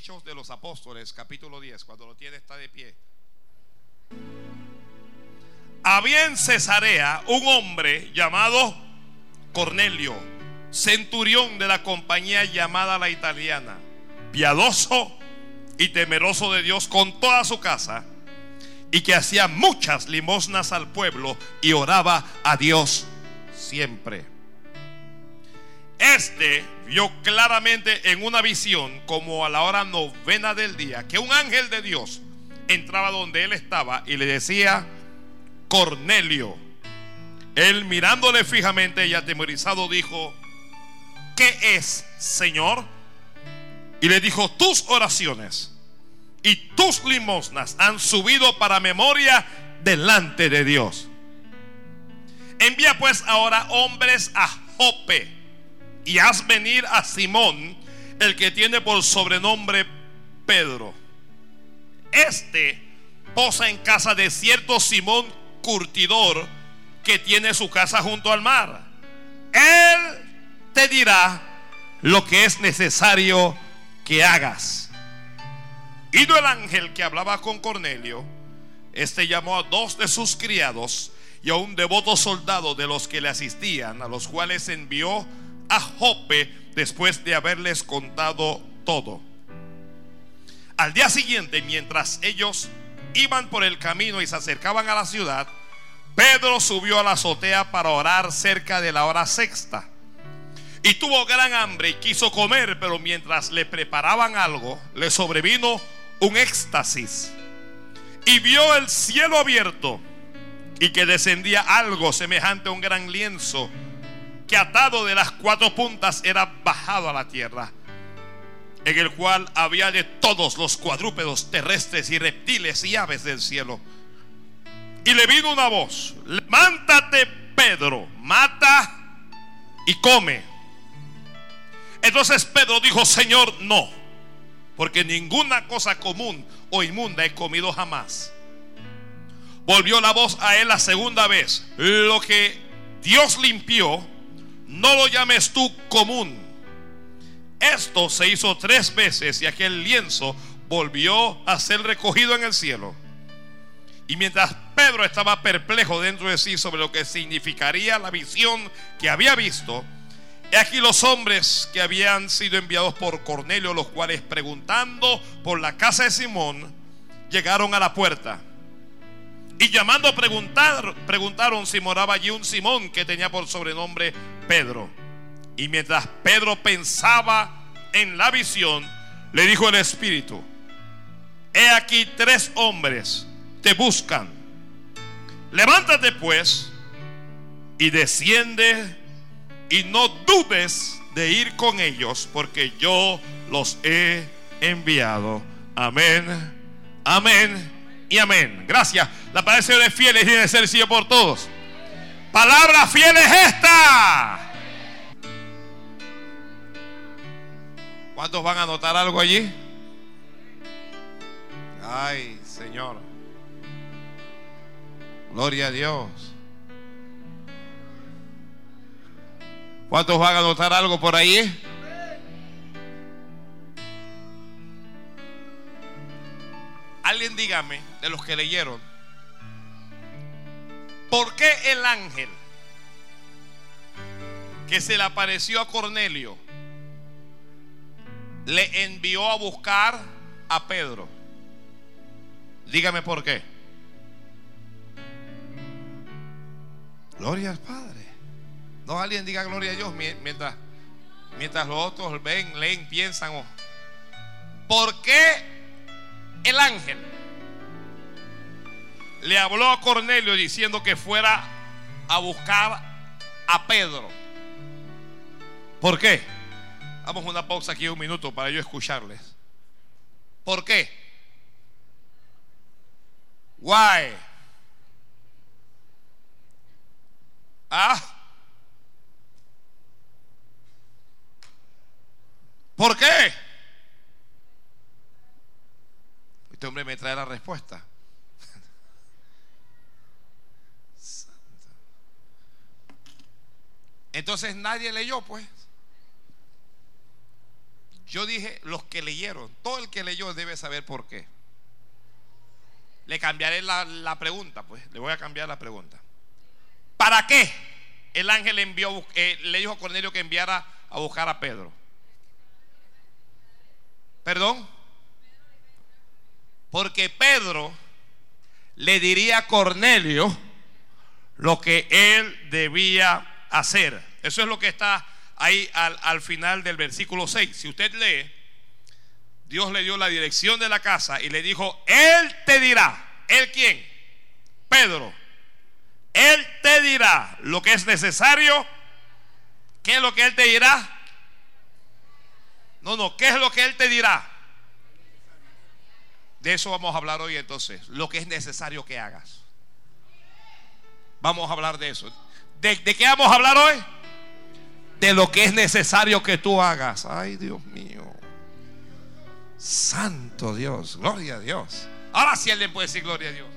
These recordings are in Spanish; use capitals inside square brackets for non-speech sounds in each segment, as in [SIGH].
Hechos de los Apóstoles, capítulo 10, cuando lo tiene está de pie. Había en Cesarea un hombre llamado Cornelio, centurión de la compañía llamada la italiana, piadoso y temeroso de Dios con toda su casa, y que hacía muchas limosnas al pueblo y oraba a Dios siempre. Este vio claramente en una visión, como a la hora novena del día, que un ángel de Dios entraba donde él estaba y le decía, Cornelio. Él mirándole fijamente y atemorizado dijo, ¿qué es, Señor? Y le dijo, tus oraciones y tus limosnas han subido para memoria delante de Dios. Envía pues ahora hombres a Jope y haz venir a Simón, el que tiene por sobrenombre Pedro. Este posa en casa de cierto Simón curtidor que tiene su casa junto al mar. Él te dirá lo que es necesario que hagas. Ido el ángel que hablaba con Cornelio, este llamó a dos de sus criados y a un devoto soldado de los que le asistían, a los cuales envió a Jope después de haberles contado todo. Al día siguiente, mientras ellos iban por el camino y se acercaban a la ciudad, Pedro subió a la azotea para orar cerca de la hora sexta. Y tuvo gran hambre y quiso comer, pero mientras le preparaban algo, le sobrevino un éxtasis. Y vio el cielo abierto y que descendía algo semejante a un gran lienzo que atado de las cuatro puntas era bajado a la tierra, en el cual había de todos los cuadrúpedos terrestres y reptiles y aves del cielo. Y le vino una voz, levántate Pedro, mata y come. Entonces Pedro dijo, Señor, no porque ninguna cosa común o inmunda he comido jamás. Volvió la voz a él la segunda vez. Lo que Dios limpió, no lo llames tú común. Esto se hizo tres veces y aquel lienzo volvió a ser recogido en el cielo. Y mientras Pedro estaba perplejo dentro de sí sobre lo que significaría la visión que había visto, He aquí los hombres que habían sido enviados por Cornelio, los cuales preguntando por la casa de Simón, llegaron a la puerta. Y llamando a preguntar, preguntaron si moraba allí un Simón que tenía por sobrenombre Pedro. Y mientras Pedro pensaba en la visión, le dijo el Espíritu, he aquí tres hombres te buscan. Levántate pues y desciende y no dudes de ir con ellos, porque yo los he enviado. Amén, amén y amén. Gracias. La palabra del Señor es fiel y tiene que ser sido por todos. Palabra fiel es esta. ¿Cuántos van a notar algo allí? Ay, Señor. Gloria a Dios. ¿Cuántos van a notar algo por ahí? Alguien dígame, de los que leyeron, ¿por qué el ángel que se le apareció a Cornelio le envió a buscar a Pedro? Dígame por qué. Gloria al Padre. No alguien diga gloria a Dios mientras, mientras los otros ven, leen, piensan. ¿Por qué el ángel le habló a Cornelio diciendo que fuera a buscar a Pedro? ¿Por qué? Vamos una pausa aquí un minuto para yo escucharles. ¿Por qué? Why? Ah, ¿Por qué? Este hombre me trae la respuesta. Entonces nadie leyó, pues. Yo dije los que leyeron. Todo el que leyó debe saber por qué. Le cambiaré la, pregunta, pues. Le voy a cambiar la pregunta. ¿Para qué el ángel envió, eh, le dijo a Cornelio que enviara a buscar a Pedro? ¿Perdón? Porque Pedro le diría a Cornelio lo que él debía hacer. Eso es lo que está ahí al, al, final del versículo 6. Si usted lee, Dios le dio la dirección de la casa y le dijo, Él te dirá, ¿Él quién? Pedro. Él te dirá lo que es necesario. ¿Qué es lo que Él te dirá? No, no, ¿qué es lo que Él te dirá? De eso vamos a hablar hoy entonces, lo que es necesario que hagas. Vamos a hablar de eso. ¿De, qué vamos a hablar hoy? De lo que es necesario que tú hagas. Ay, Dios mío. Santo Dios, gloria a Dios. Ahora sí le puede decir gloria a Dios.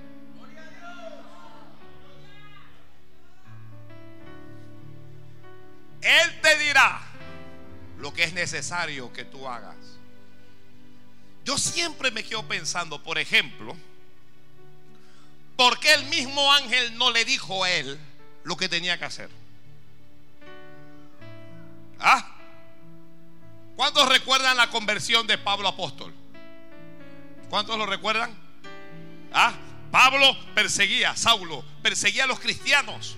Él te dirá lo que es necesario que tú hagas. Yo siempre me quedo pensando, por ejemplo, ¿por qué el mismo ángel no le dijo a él lo que tenía que hacer? ¿Ah? ¿Cuántos recuerdan la conversión de Pablo apóstol? ¿Cuántos lo recuerdan? ¿Ah? Pablo perseguía, Saulo perseguía a los cristianos.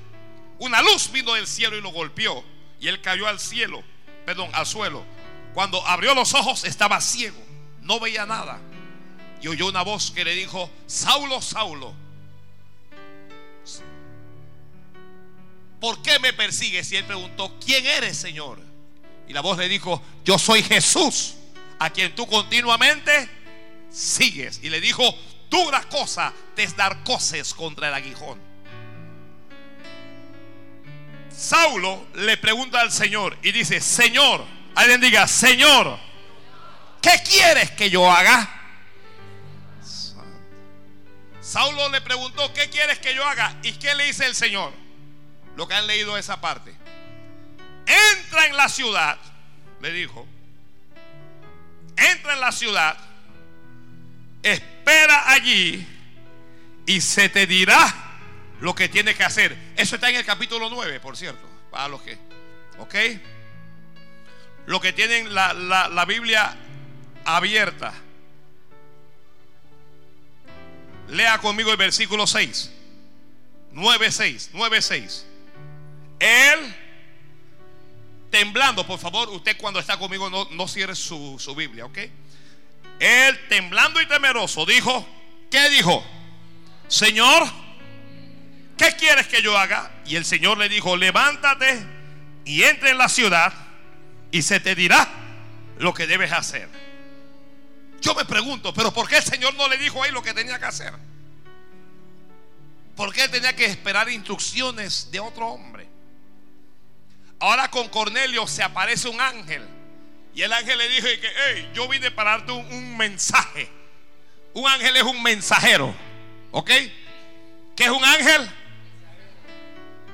Una luz vino del cielo y lo golpeó. Y él cayó al cielo, perdón, al suelo. Cuando abrió los ojos estaba ciego no veía nada. Y oyó una voz que le dijo, Saulo, Saulo, ¿por qué me persigues? Y él preguntó, ¿quién eres, Señor? Y la voz le dijo, yo soy Jesús, a quien tú continuamente sigues. Y le dijo, dura cosa te dar coces contra el aguijón. Saulo le pregunta al Señor y dice, Señor, alguien diga, Señor, ¿qué quieres que yo haga? Saulo le preguntó, ¿qué quieres que yo haga? ¿Y qué le dice el Señor? Lo que han leído esa parte. Entra en la ciudad, le dijo. Entra en la ciudad, espera allí y se te dirá lo que tienes que hacer. Eso está en el capítulo 9, por cierto, para los que, ¿ok? Lo que tienen la, la, la Biblia abierta. Lea conmigo el versículo 6. 9.6. 9.6. Él, temblando, por favor, usted cuando está conmigo no, no cierre su, su Biblia, ¿ok? Él, temblando y temeroso, dijo, ¿qué dijo? Señor, ¿qué quieres que yo haga? Y el Señor le dijo, levántate y entre en la ciudad y se te dirá lo que debes hacer. Yo me pregunto, pero ¿por qué el Señor no le dijo ahí lo que tenía que hacer? ¿Por qué tenía que esperar instrucciones de otro hombre? Ahora con Cornelio se aparece un ángel. Y el ángel le dijo que, hey, yo vine para darte un, mensaje. Un ángel es un mensajero. ¿Ok? ¿Qué es un ángel?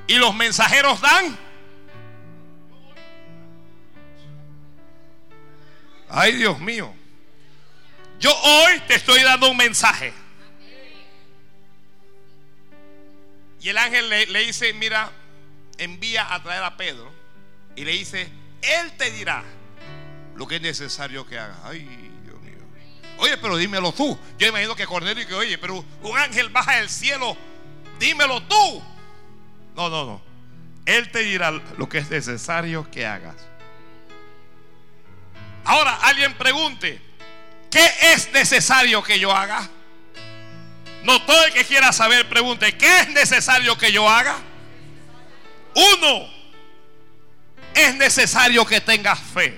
Y los mensajeros dan. Ay, Dios mío. Yo hoy te estoy dando un mensaje. Y el ángel le, dice, mira, envía a traer a Pedro. Y le dice, él te dirá lo que es necesario que haga. Ay, Dios mío. Oye, pero dímelo tú. Yo imagino que Cornelio que, oye, pero un ángel baja del cielo. Dímelo tú. No, no, no. Él te dirá lo que es necesario que hagas. Ahora, alguien pregunte, ¿Qué es necesario que yo haga? No todo el que quiera saber pregunte, ¿qué es necesario que yo haga? Uno, es necesario que tengas fe.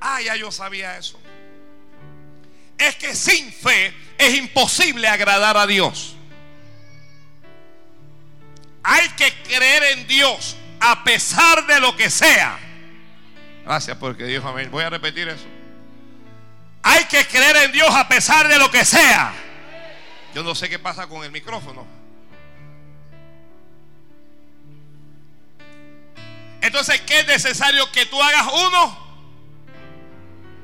Ah, ya yo sabía eso. Es que sin fe es imposible agradar a Dios. Hay que creer en Dios a pesar de lo que sea. Gracias porque Dios amén. Voy a repetir eso. Hay que creer en Dios a pesar de lo que sea. Yo no sé qué pasa con el micrófono. Entonces, ¿qué es necesario que tú hagas uno?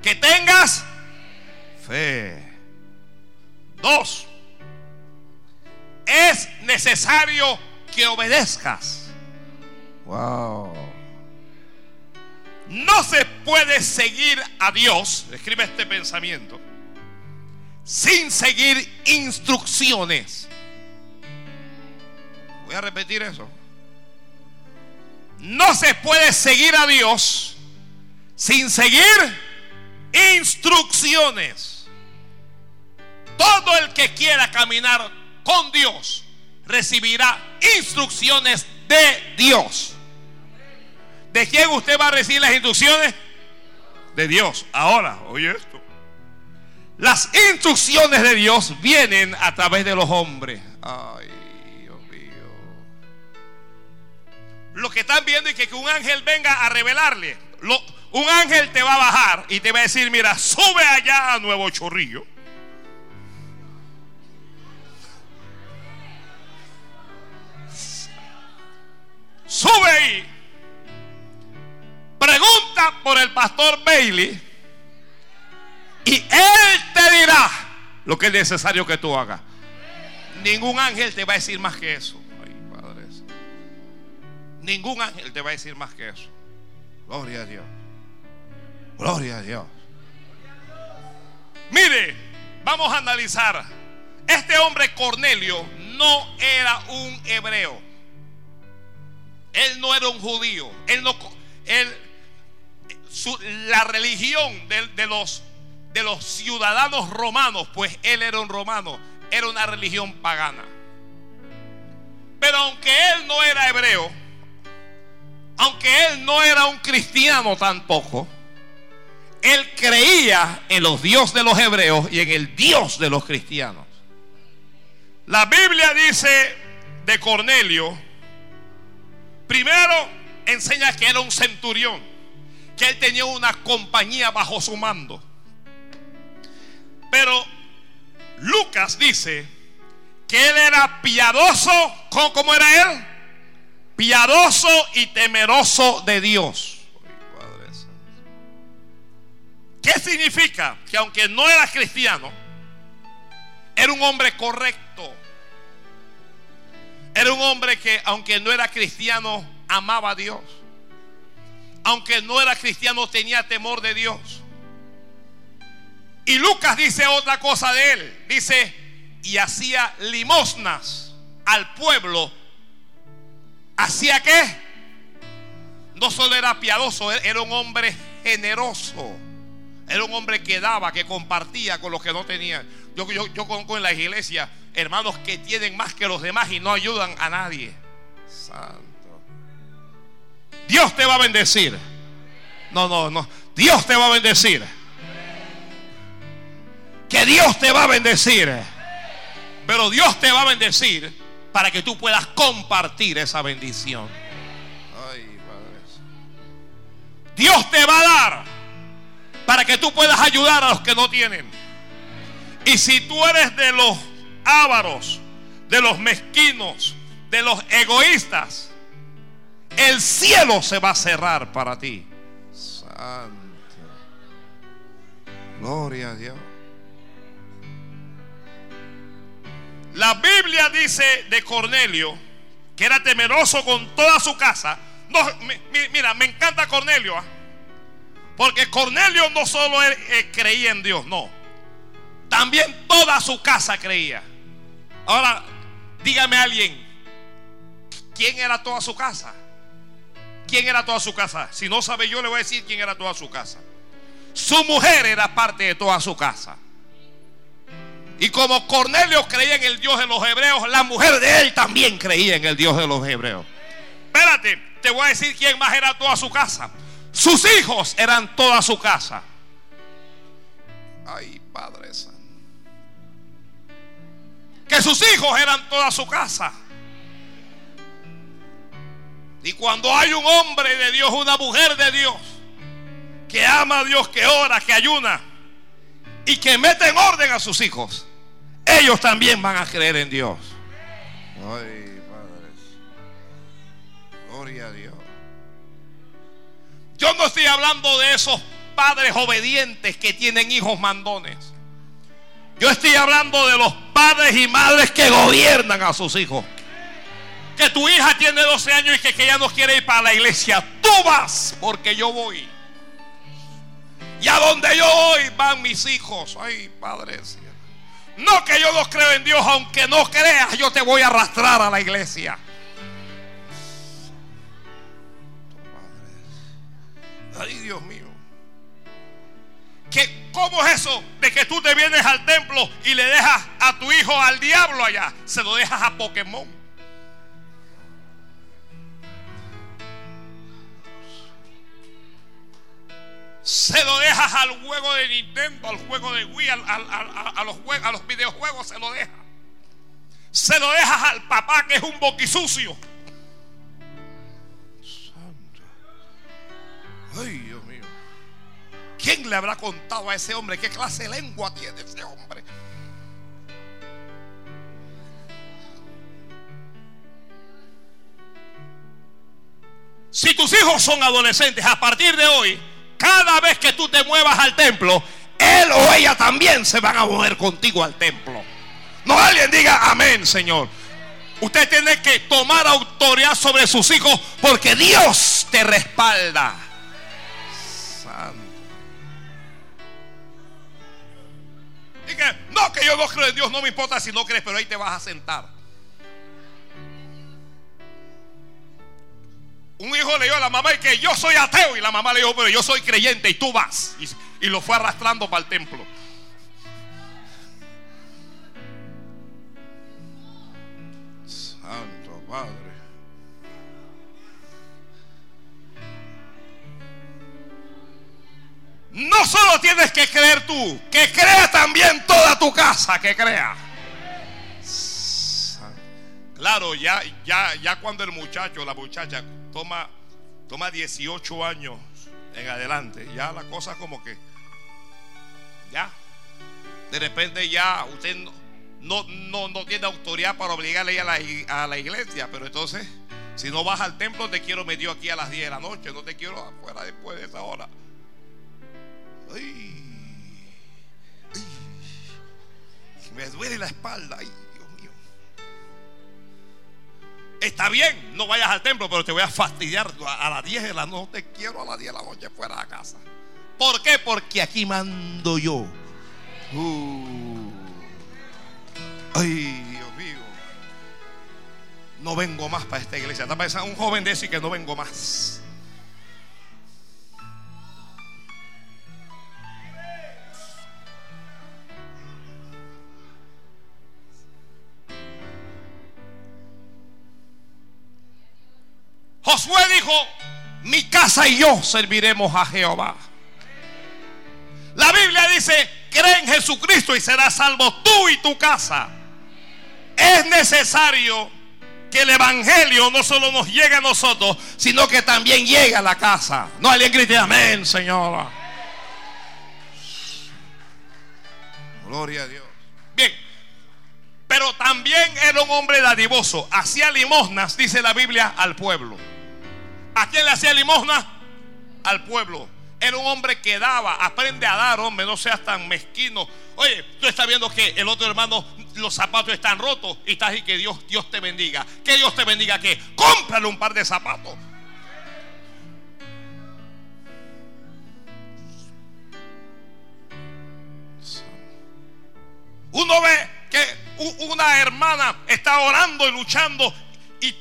que tengas fe. Dos, es necesario que obedezcas. Wow. No se puede seguir a Dios, escribe este pensamiento, sin seguir instrucciones. Voy a repetir eso. No se puede seguir a Dios sin seguir instrucciones. Todo el que quiera caminar con Dios recibirá instrucciones de Dios. ¿De quién usted va a recibir las instrucciones? De Dios. Ahora, oye esto. Las instrucciones de Dios vienen a través de los hombres. Ay, Lo que están viendo es que, un ángel venga a revelarle. un ángel te va a bajar y te va a decir, mira, sube allá a Nuevo Chorrillo. Sube ahí Pregunta por el pastor Bailey y él te dirá lo que es necesario que tú hagas. Ningún ángel te va a decir más que eso. Ningún ángel te va a decir más que eso. Gloria a Dios. Gloria a Dios. Mire, vamos a analizar. Este hombre Cornelio no era un hebreo. Él no era un judío. Él no él la religión de, los, de los ciudadanos romanos, pues él era un romano, era una religión pagana. Pero aunque él no era hebreo, aunque él no era un cristiano tampoco, él creía en los dioses de los hebreos y en el Dios de los cristianos. La Biblia dice de Cornelio, primero enseña que era un centurión que él tenía una compañía bajo su mando. Pero Lucas dice que él era piadoso, ¿cómo, era él? Piadoso y temeroso de Dios. ¿Qué significa? Que aunque no era cristiano, era un hombre correcto. Era un hombre que aunque no era cristiano, amaba a Dios aunque no era cristiano, tenía temor de Dios. Y Lucas dice otra cosa de él. Dice, y hacía limosnas al pueblo. ¿Hacía qué? No solo era piadoso, era un hombre generoso. Era un hombre que daba, que compartía con los que no tenían. Yo, yo, yo conozco en la iglesia hermanos que tienen más que los demás y no ayudan a nadie. Santo. Dios te va a bendecir. No, no, no. Dios te va a bendecir. Que Dios te va a bendecir. Pero Dios te va a bendecir para que tú puedas compartir esa bendición. Dios te va a dar para que tú puedas ayudar a los que no tienen. Y si tú eres de los ávaros, de los mezquinos, de los egoístas, el cielo se va a cerrar para ti. Santo. Gloria a Dios. La Biblia dice de Cornelio que era temeroso con toda su casa. No, mira, me encanta Cornelio. ¿ah? Porque Cornelio no solo creía en Dios, no. También toda su casa creía. Ahora, dígame alguien, ¿quién era toda su casa? quién era toda su casa. Si no sabe yo, le voy a decir quién era toda su casa. Su mujer era parte de toda su casa. Y como Cornelio creía en el Dios de los hebreos, la mujer de él también creía en el Dios de los hebreos. Espérate, te voy a decir quién más era toda su casa. Sus hijos eran toda su casa. Ay, Padre Santo. Que sus hijos eran toda su casa. Y cuando hay un hombre de Dios, una mujer de Dios, que ama a Dios, que ora, que ayuna y que mete en orden a sus hijos, ellos también van a creer en Dios. Ay, Padre. Gloria a Dios. Yo no estoy hablando de esos padres obedientes que tienen hijos mandones. Yo estoy hablando de los padres y madres que gobiernan a sus hijos. Que tu hija tiene 12 años y que, que ella no quiere ir para la iglesia. Tú vas porque yo voy. Y a donde yo voy van mis hijos. Ay, Padre. No que yo no creo en Dios, aunque no creas, yo te voy a arrastrar a la iglesia. Ay, Dios mío. ¿Qué, ¿Cómo es eso de que tú te vienes al templo y le dejas a tu hijo al diablo allá? Se lo dejas a Pokémon. Se lo dejas al juego de Nintendo, al juego de Wii, a, los a los videojuegos se lo dejas. Se lo dejas al papá que es un boquisucio. Santo. Ay, Dios mío. ¿Quién le habrá contado a ese hombre qué clase de lengua tiene ese hombre? Si tus hijos son adolescentes, a partir de hoy, cada vez que tú te muevas al templo, él o ella también se van a mover contigo al templo. No alguien diga amén, Señor. Usted tiene que tomar autoridad sobre sus hijos porque Dios te respalda. Santo. No, que yo no creo en Dios, no me importa si no crees, pero ahí te vas a sentar. Un hijo le dijo a la mamá y que yo soy ateo. Y la mamá le dijo, pero yo soy creyente y tú vas. Y, y lo fue arrastrando para el templo. Santo Padre. No solo tienes que creer tú, que crea también toda tu casa, que crea. Claro, ya, ya, ya cuando el muchacho, la muchacha toma, toma 18 años en adelante, ya la cosa como que, ya, de repente ya usted no, no, no, tiene autoridad para obligarle a la, a la iglesia, pero entonces, si no vas al templo, te quiero medio aquí a las 10 de la noche, no te quiero afuera después de esa hora. me duele la espalda. Está bien, no vayas al templo, pero te voy a fastidiar a las 10 de la noche. Te quiero a las 10 de la noche fuera de casa. ¿Por qué? Porque aquí mando yo. Uh. Ay, Dios mío. No vengo más para esta iglesia. Está pensando un joven de que no vengo más. Josué dijo, mi casa y yo serviremos a Jehová. La Biblia dice, cree en Jesucristo y serás salvo tú y tu casa. Es necesario que el Evangelio no solo nos llegue a nosotros, sino que también llegue a la casa. No alguien grite amén, Señora. Gloria a Dios. Bien, pero también era un hombre dadivoso. Hacía limosnas, dice la Biblia, al pueblo. ¿A quién le hacía limosna? Al pueblo. Era un hombre que daba. Aprende a dar, hombre. No seas tan mezquino. Oye, tú estás viendo que el otro hermano, los zapatos están rotos. Y estás ahí que Dios, Dios te bendiga. Que Dios te bendiga. Que cómprale un par de zapatos. Uno ve que una hermana está orando y luchando y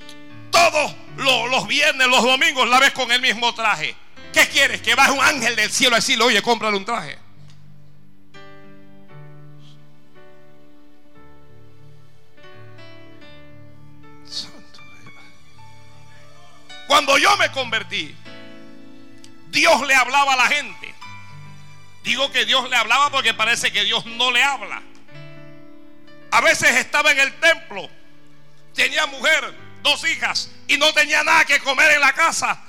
todos los, viernes, los domingos la ves con el mismo traje. ¿Qué quieres? Que baje un ángel del cielo a decirle, oye, cómprale un traje. Cuando yo me convertí, Dios le hablaba a la gente. Digo que Dios le hablaba porque parece que Dios no le habla. A veces estaba en el templo, tenía mujer, dos hijas y no tenía nada que comer en la casa.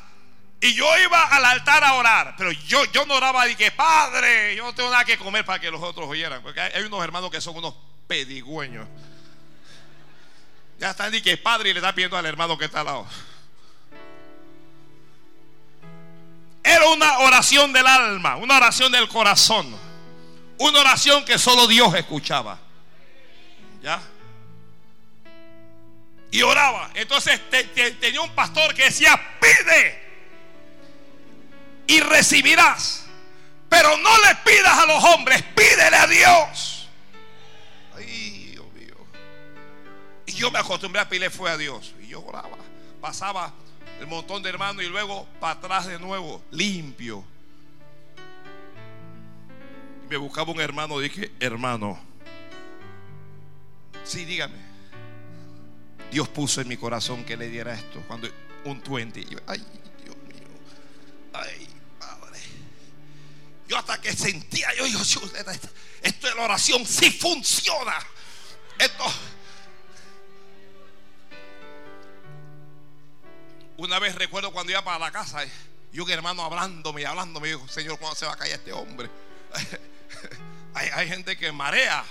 Y yo iba al altar a orar, pero yo, yo no oraba y que padre, yo no tengo nada que comer para que los otros oyeran. Porque hay, unos hermanos que son unos pedigüeños. Ya están y que padre y le está pidiendo al hermano que está al lado. Era una oración del alma, una oración del corazón. Una oración que solo Dios escuchaba. ¿Ya? Y oraba. Entonces tenía un pastor que decía, pide y recibirás. Pero no le pidas a los hombres, pídele a Dios. Ay, Dios mío. Y yo me acostumbré a pedirle fue a Dios. Y yo oraba. Pasaba el montón de hermanos y luego para atrás de nuevo, limpio. me buscaba un hermano, dije, hermano, sí, dígame. Dios puso en mi corazón que le diera esto. Cuando un 20, ay, Dios mío, ay, Padre. Yo hasta que sentía, yo, yo, esto de la oración sí funciona. Esto Una vez recuerdo cuando iba para la casa y un hermano hablándome y hablándome, me dijo, Señor, ¿cuándo se va a caer este hombre? [LAUGHS] hay, gente que marea.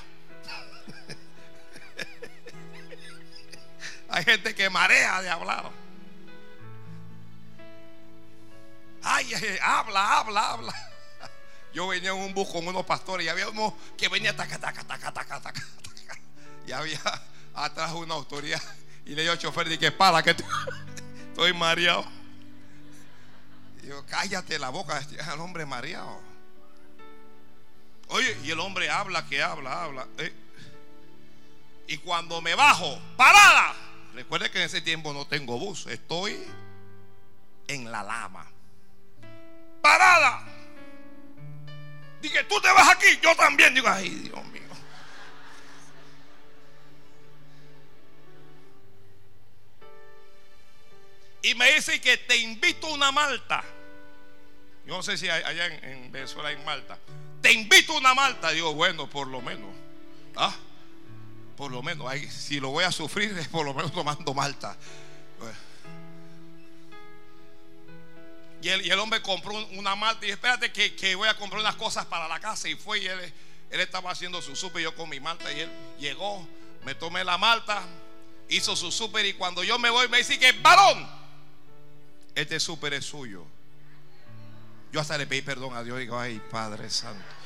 Hay gente que marea de hablar. Ay, habla, habla, habla. Yo venía en un bus con unos pastores y había uno que venía taca, taca, taca, taca, taca, Y había atrás una autoridad. Y le dijo al chofer, dije, para que Estoy mareado. Digo, cállate la boca, este es el hombre mareado. Oye, y el hombre habla, que habla, habla. Eh. Y cuando me bajo, parada. Recuerde que en ese tiempo no tengo bus, estoy en la lama. Parada. Dije, tú te vas aquí, yo también. Digo, ay, Dios mío. y me dice que te invito a una malta. Yo no sé si allá en, Venezuela hay malta. Te invito a una malta. Digo, bueno, por lo menos. ¿Ah? Por lo menos. si lo voy a sufrir, es [LAUGHS] por lo menos tomando malta. Y el, hombre compró una malta y espérate que, voy a comprar unas cosas para la casa. Y fue y él, él estaba haciendo su súper, yo con mi malta. Y él llegó, me tomé la malta, hizo su súper. Y cuando yo me voy, me dice que varón, este súper es suyo. Yo hasta le pedí perdón a Dios y digo, ay Padre Santo.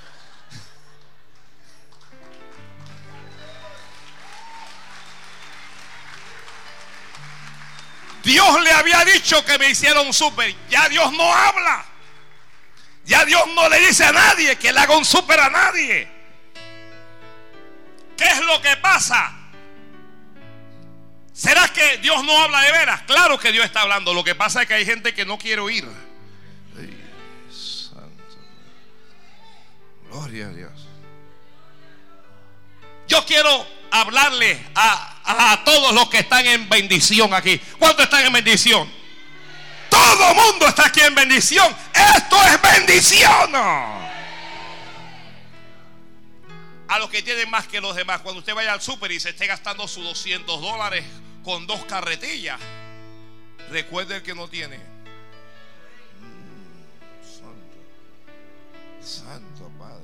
Dios le había dicho que me hiciera un súper. Ya Dios no habla. Ya Dios no le dice a nadie que le haga un súper a nadie. ¿Qué es lo que pasa? ¿Será que Dios no habla de veras? Claro que Dios está hablando. Lo que pasa es que hay gente que no quiere oír. Gloria a Dios. Yo quiero hablarle a, todos los que están en bendición aquí. ¿Cuántos están en bendición? Todo mundo está aquí en bendición. Esto es bendición. A los que tienen más que los demás. Cuando usted vaya al súper y se esté gastando sus 200 dólares con dos carretillas. Recuerde el que no tiene. Santo, Santo Padre.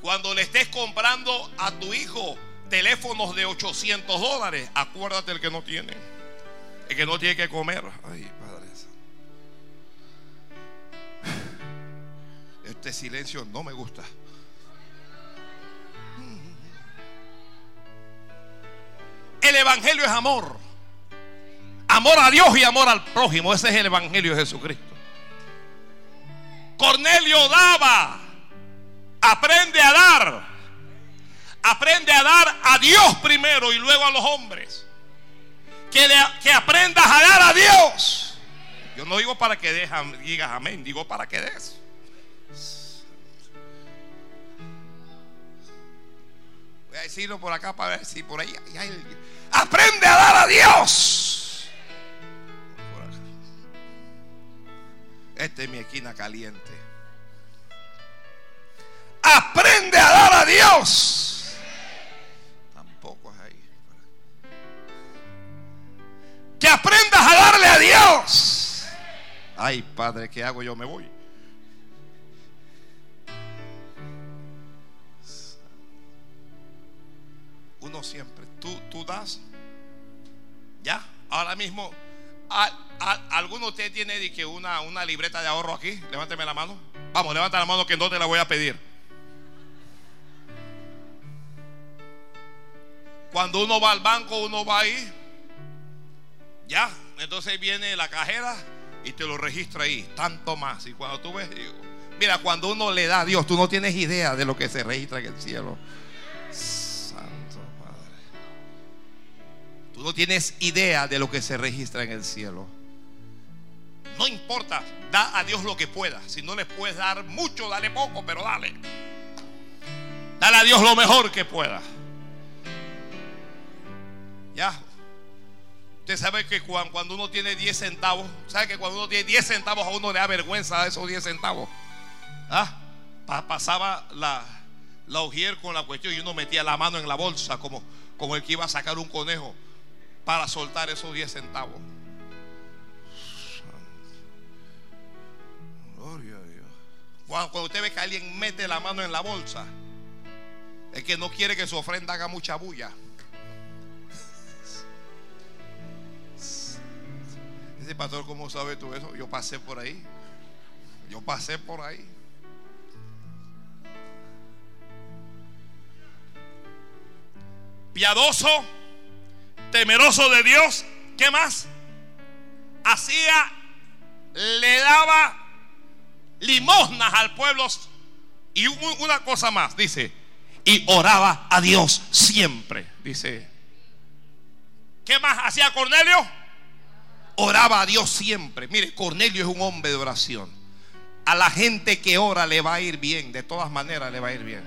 Cuando le estés comprando a tu hijo teléfonos de 800 dólares, acuérdate el que no tiene. El que no tiene que comer. Ay, Padre. Este silencio no me gusta. El Evangelio es amor. Amor a Dios y amor al prójimo. Ese es el Evangelio de Jesucristo. Cornelio daba. Aprende a dar. Aprende a dar a Dios primero y luego a los hombres. Que, que aprendas a dar a Dios. Yo no digo para que digas amén, digo para que des. Voy a decirlo por acá para ver si por ahí hay alguien. Aprende a dar a Dios. Esta es mi esquina caliente. Aprende a dar a Dios. Que aprendas a darle a Dios. Ay, Padre, ¿qué hago? Yo me voy. Uno siempre tú, tú das. Ya, ahora mismo ¿Alguno de ustedes tiene que una, una libreta de ahorro aquí? Levánteme la mano. Vamos, levanta la mano que no te la voy a pedir. Cuando uno va al banco, uno va ahí. Ya, entonces viene la cajera y te lo registra ahí, tanto más. Y cuando tú ves, mira, cuando uno le da a Dios, tú no tienes idea de lo que se registra en el cielo. Santo Padre. Tú no tienes idea de lo que se registra en el cielo. No importa, da a Dios lo que pueda. Si no le puedes dar mucho, dale poco, pero dale. Dale a Dios lo mejor que pueda. Ya. Usted sabe que cuando uno tiene 10 centavos, ¿sabe que cuando uno tiene 10 centavos a uno le da vergüenza esos 10 centavos? ¿Ah? Pasaba la, la ujier con la cuestión y uno metía la mano en la bolsa como, como el que iba a sacar un conejo para soltar esos 10 centavos. Gloria a Dios. Cuando, usted ve que alguien mete la mano en la bolsa, es que no quiere que su ofrenda haga mucha bulla. Pastor, ¿cómo sabe tú eso? Yo pasé por ahí. Yo pasé por ahí. Piadoso, temeroso de Dios. ¿Qué más? Hacía, le daba limosnas al pueblo. Y una cosa más, dice, y oraba a Dios siempre, dice. ¿Qué más hacía Cornelio? Oraba a Dios siempre. Mire, Cornelio es un hombre de oración. A la gente que ora le va a ir bien, de todas maneras le va a ir bien.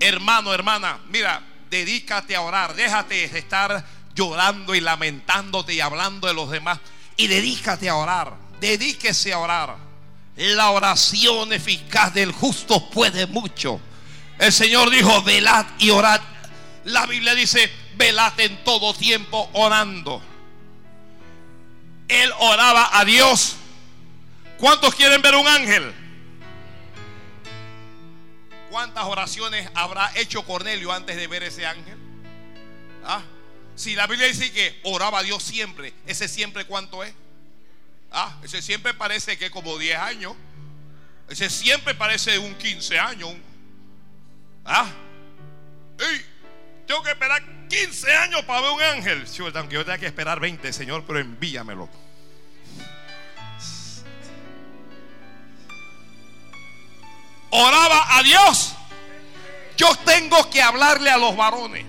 Hermano, hermana, mira, dedícate a orar, déjate de estar llorando y lamentándote y hablando de los demás y dedícate a orar, dedíquese a orar. La oración eficaz del justo puede mucho. El Señor dijo, velad y orad. La Biblia dice, velad en todo tiempo orando él oraba a Dios. ¿Cuántos quieren ver un ángel? ¿Cuántas oraciones habrá hecho Cornelio antes de ver ese ángel? ¿Ah? Si la Biblia dice que oraba a Dios siempre, ¿ese siempre cuánto es? Ah, ese siempre parece que como 10 años. Ese siempre parece un 15 años. Ah, tengo que esperar 15 años para ver un ángel. aunque yo tenga que esperar 20, Señor, pero envíamelo. oraba a Dios, yo tengo que hablarle a los varones.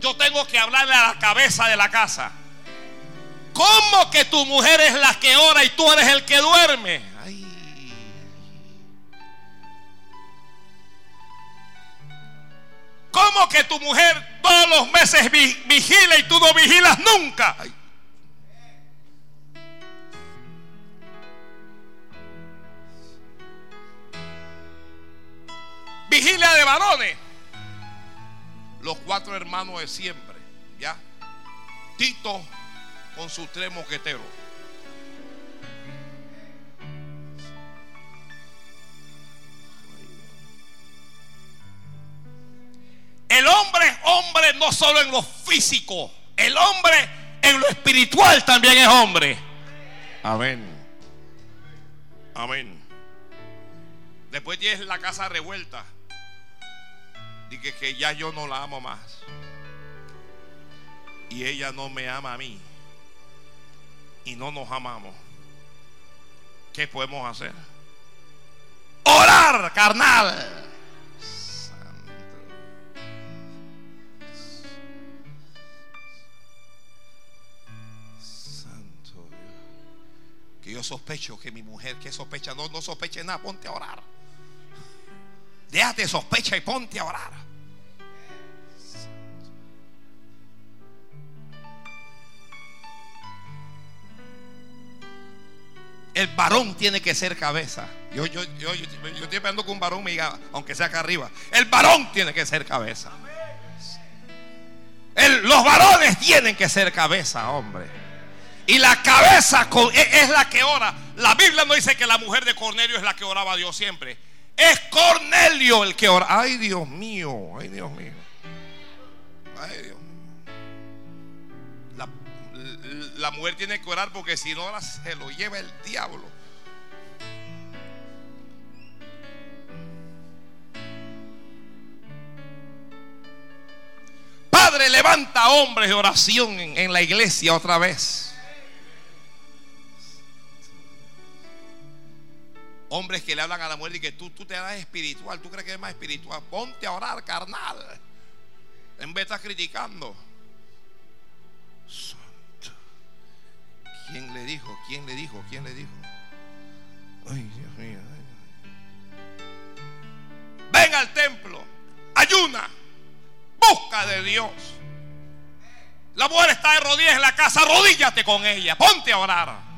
Yo tengo que hablarle a la cabeza de la casa. ¿Cómo que tu mujer es la que ora y tú eres el que duerme? ¿Cómo que tu mujer todos los meses vigila y tú no vigilas nunca? vigilia de varones. Los cuatro hermanos de siempre, ¿ya? Tito con sus tres moqueteros. Hombre no solo en lo físico, el hombre en lo espiritual también es hombre. Amén. Amén. Después tienes la casa revuelta que, ya yo no la amo más. Y ella no me ama a mí. Y no nos amamos. ¿Qué podemos hacer? Orar, carnal. Que yo sospecho que mi mujer, que sospecha, no, no sospeche nada, ponte a orar. Déjate sospecha y ponte a orar. El varón tiene que ser cabeza. Yo, yo, yo, yo, estoy esperando que un varón me aunque sea acá arriba, el varón tiene que ser cabeza. los varones tienen que ser cabeza, hombre. Y la cabeza e, es la que ora. La Biblia no dice que la mujer de Cornelio es la que oraba a Dios siempre. Es Cornelio el que ora. Ay, Dios mío, ay, Dios mío. Ay, Dios mío. la mujer tiene que orar porque si no ahora se lo lleva el diablo. Padre, levanta hombres de oración en la iglesia otra vez. Hombres que le hablan a la mujer y que tú, tú te das espiritual, tú crees que es más espiritual. Ponte a orar, carnal. En vez de estar criticando. Santo. ¿Quién le dijo? ¿Quién le dijo? ¿Quién le dijo? Ay, Dios mío. Ven al templo. Ayuna. Busca de Dios. La mujer está de rodillas en la casa. Arrodíllate con ella. Ponte a orar.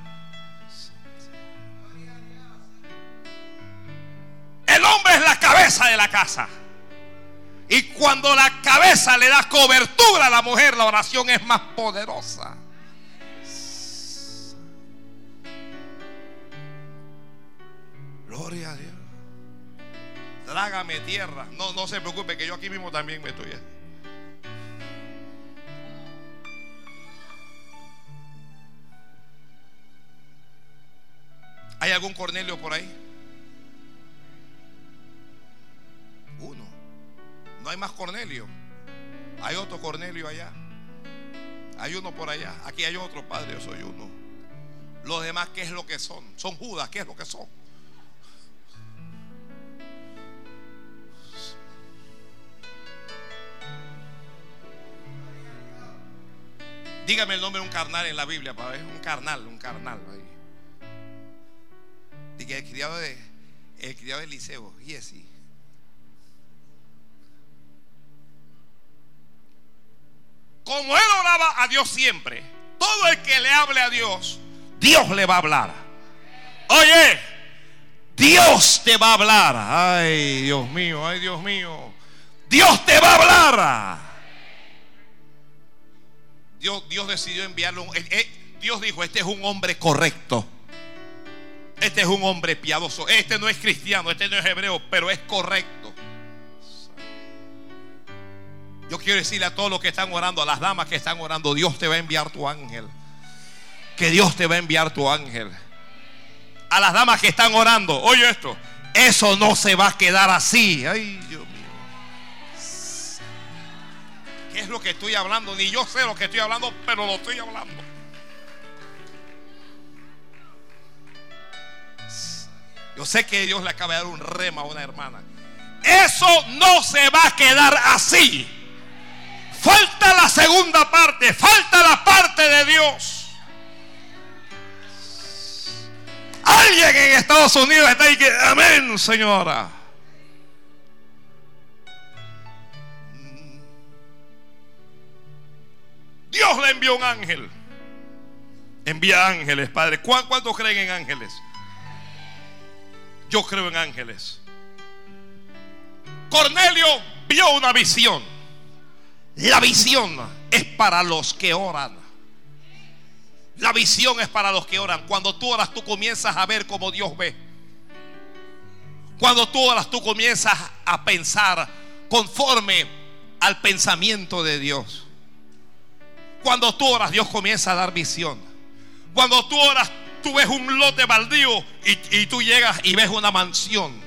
El hombre es la cabeza de la casa. Y cuando la cabeza le da cobertura a la mujer, la oración es más poderosa. Gloria a Dios. Trágame tierra. No, no se preocupe que yo aquí mismo también me estoy. ¿Hay algún Cornelio por ahí? No hay más Cornelio. Hay otro Cornelio allá. Hay uno por allá. Aquí hay otro, Padre, yo soy uno. Los demás, ¿qué es lo que son? Son Judas, ¿qué es lo que son? Dígame el nombre de un carnal en la Biblia, para. Un carnal, un carnal. Ahí. El criado de el criado de Eliseo, Jesse. Como él oraba a Dios siempre, todo el que le hable a Dios, Dios le va a hablar. Oye, Dios te va a hablar. Ay, Dios mío, ay, Dios mío. Dios te va a hablar. Dios, Dios decidió enviarlo. Dios dijo, este es un hombre correcto. Este es un hombre piadoso. Este no es cristiano, este no es hebreo, pero es correcto. Yo quiero decirle a todos los que están orando, a las damas que están orando, Dios te va a enviar tu ángel. Que Dios te va a enviar tu ángel. A las damas que están orando, oye esto, eso no se va a quedar así. Ay, Dios mío. ¿Qué es lo que estoy hablando? Ni yo sé lo que estoy hablando, pero lo estoy hablando. Yo sé que Dios le acaba de dar un rema a una hermana. Eso no se va a quedar así. Falta la segunda parte, falta la parte de Dios. Alguien en Estados Unidos está ahí que, amén, señora. Dios le envió un ángel. Envía ángeles, Padre. ¿Cuántos creen en ángeles? Yo creo en ángeles. Cornelio vio una visión. La visión es para los que oran. La visión es para los que oran. Cuando tú oras, tú comienzas a ver como Dios ve. Cuando tú oras, tú comienzas a pensar conforme al pensamiento de Dios. Cuando tú oras, Dios comienza a dar visión. Cuando tú oras, tú ves un lote baldío y, y tú llegas y ves una mansión.